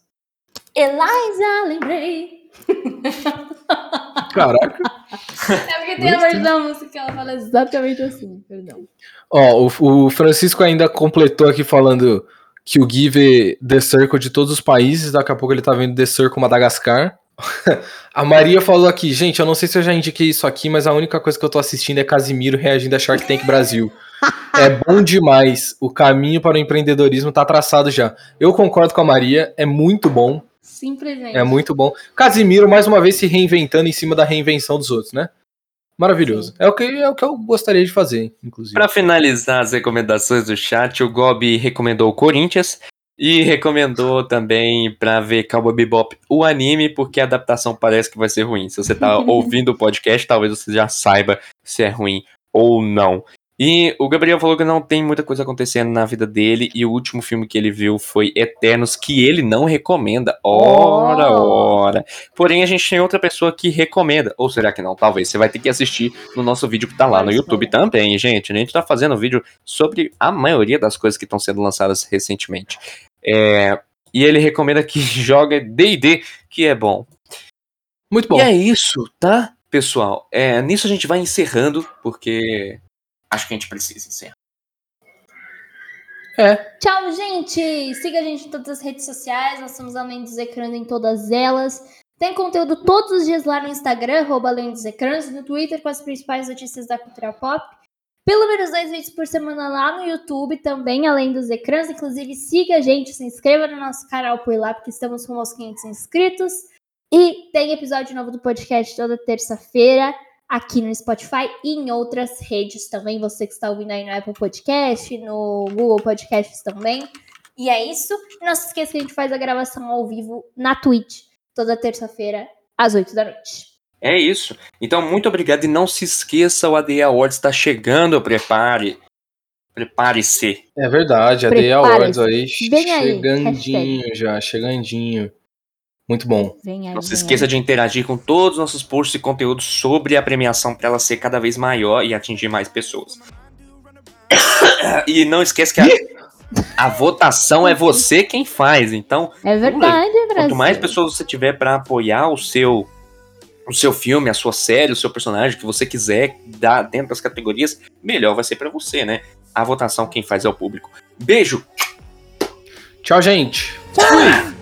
Eliza, lembrei. Caraca. É porque tem a versão da música que ela fala exatamente assim, perdão. Ó, o, o Francisco ainda completou aqui falando que o Gui vê The Circle de todos os países, daqui a pouco ele tá vendo The Circle Madagascar. a Maria falou aqui, gente, eu não sei se eu já indiquei isso aqui, mas a única coisa que eu tô assistindo é Casimiro reagindo a Shark Tank Brasil. é bom demais. O caminho para o empreendedorismo tá traçado já. Eu concordo com a Maria, é muito bom. Simplesmente. É muito bom. Casimiro, mais uma vez, se reinventando em cima da reinvenção dos outros, né? Maravilhoso. É o, que, é o que eu gostaria de fazer, inclusive. Pra finalizar as recomendações do chat, o Gobi recomendou o Corinthians e recomendou também pra ver Cowboy Bebop o anime, porque a adaptação parece que vai ser ruim. Se você tá ouvindo o podcast, talvez você já saiba se é ruim ou não. E o Gabriel falou que não tem muita coisa acontecendo na vida dele e o último filme que ele viu foi Eternos, que ele não recomenda. Ora, Oh. ora. Porém, a gente tem outra pessoa que recomenda. Ou será que não? Talvez. Você vai ter que assistir no nosso vídeo que tá lá no só. YouTube também, gente. A gente tá fazendo vídeo sobre a maioria das coisas que estão sendo lançadas recentemente. É, E ele recomenda que joga D&D, que é bom. Muito bom. E é isso, tá, pessoal? É, nisso a gente vai encerrando, porque acho que a gente precisa encerrar. Tchau, gente! Siga a gente em todas as redes sociais, nós somos Além dos Ecrãs em todas elas. Tem conteúdo todos os dias lá no Instagram, arroba Além dos Ecrãs, no Twitter com as principais notícias da cultura pop. Pelo menos dois vídeos por semana lá no YouTube também, além dos ecrãs. Inclusive, siga a gente, se inscreva no nosso canal por lá, porque estamos com os 500 inscritos. E tem episódio novo do podcast toda terça-feira, aqui no Spotify e em outras redes também. Você que está ouvindo aí no Apple Podcast, no Google Podcasts também. E é isso. Não se esqueça que a gente faz a gravação ao vivo na Twitch, toda terça-feira, às 8 da noite. É isso. Então, muito obrigado e não se esqueça, o ADE Awards está chegando, prepare. Prepare-se. É verdade, a Day Prepare-se. Awards aí Vem aí, chegandinho já, chegandinho. Muito bom. Vem aí. Não se vem esqueça aí. de interagir com todos os nossos posts e conteúdos sobre a premiação para ela ser cada vez maior e atingir mais pessoas. E não esqueça que a, a votação é você quem faz. Então, É verdade, Brasil. quanto mais pessoas você tiver para apoiar o seu o seu filme, a sua série, o seu personagem que você quiser dar dentro das categorias, melhor vai ser para você, né? A votação quem faz é o público. Beijo. Tchau, gente. Oh,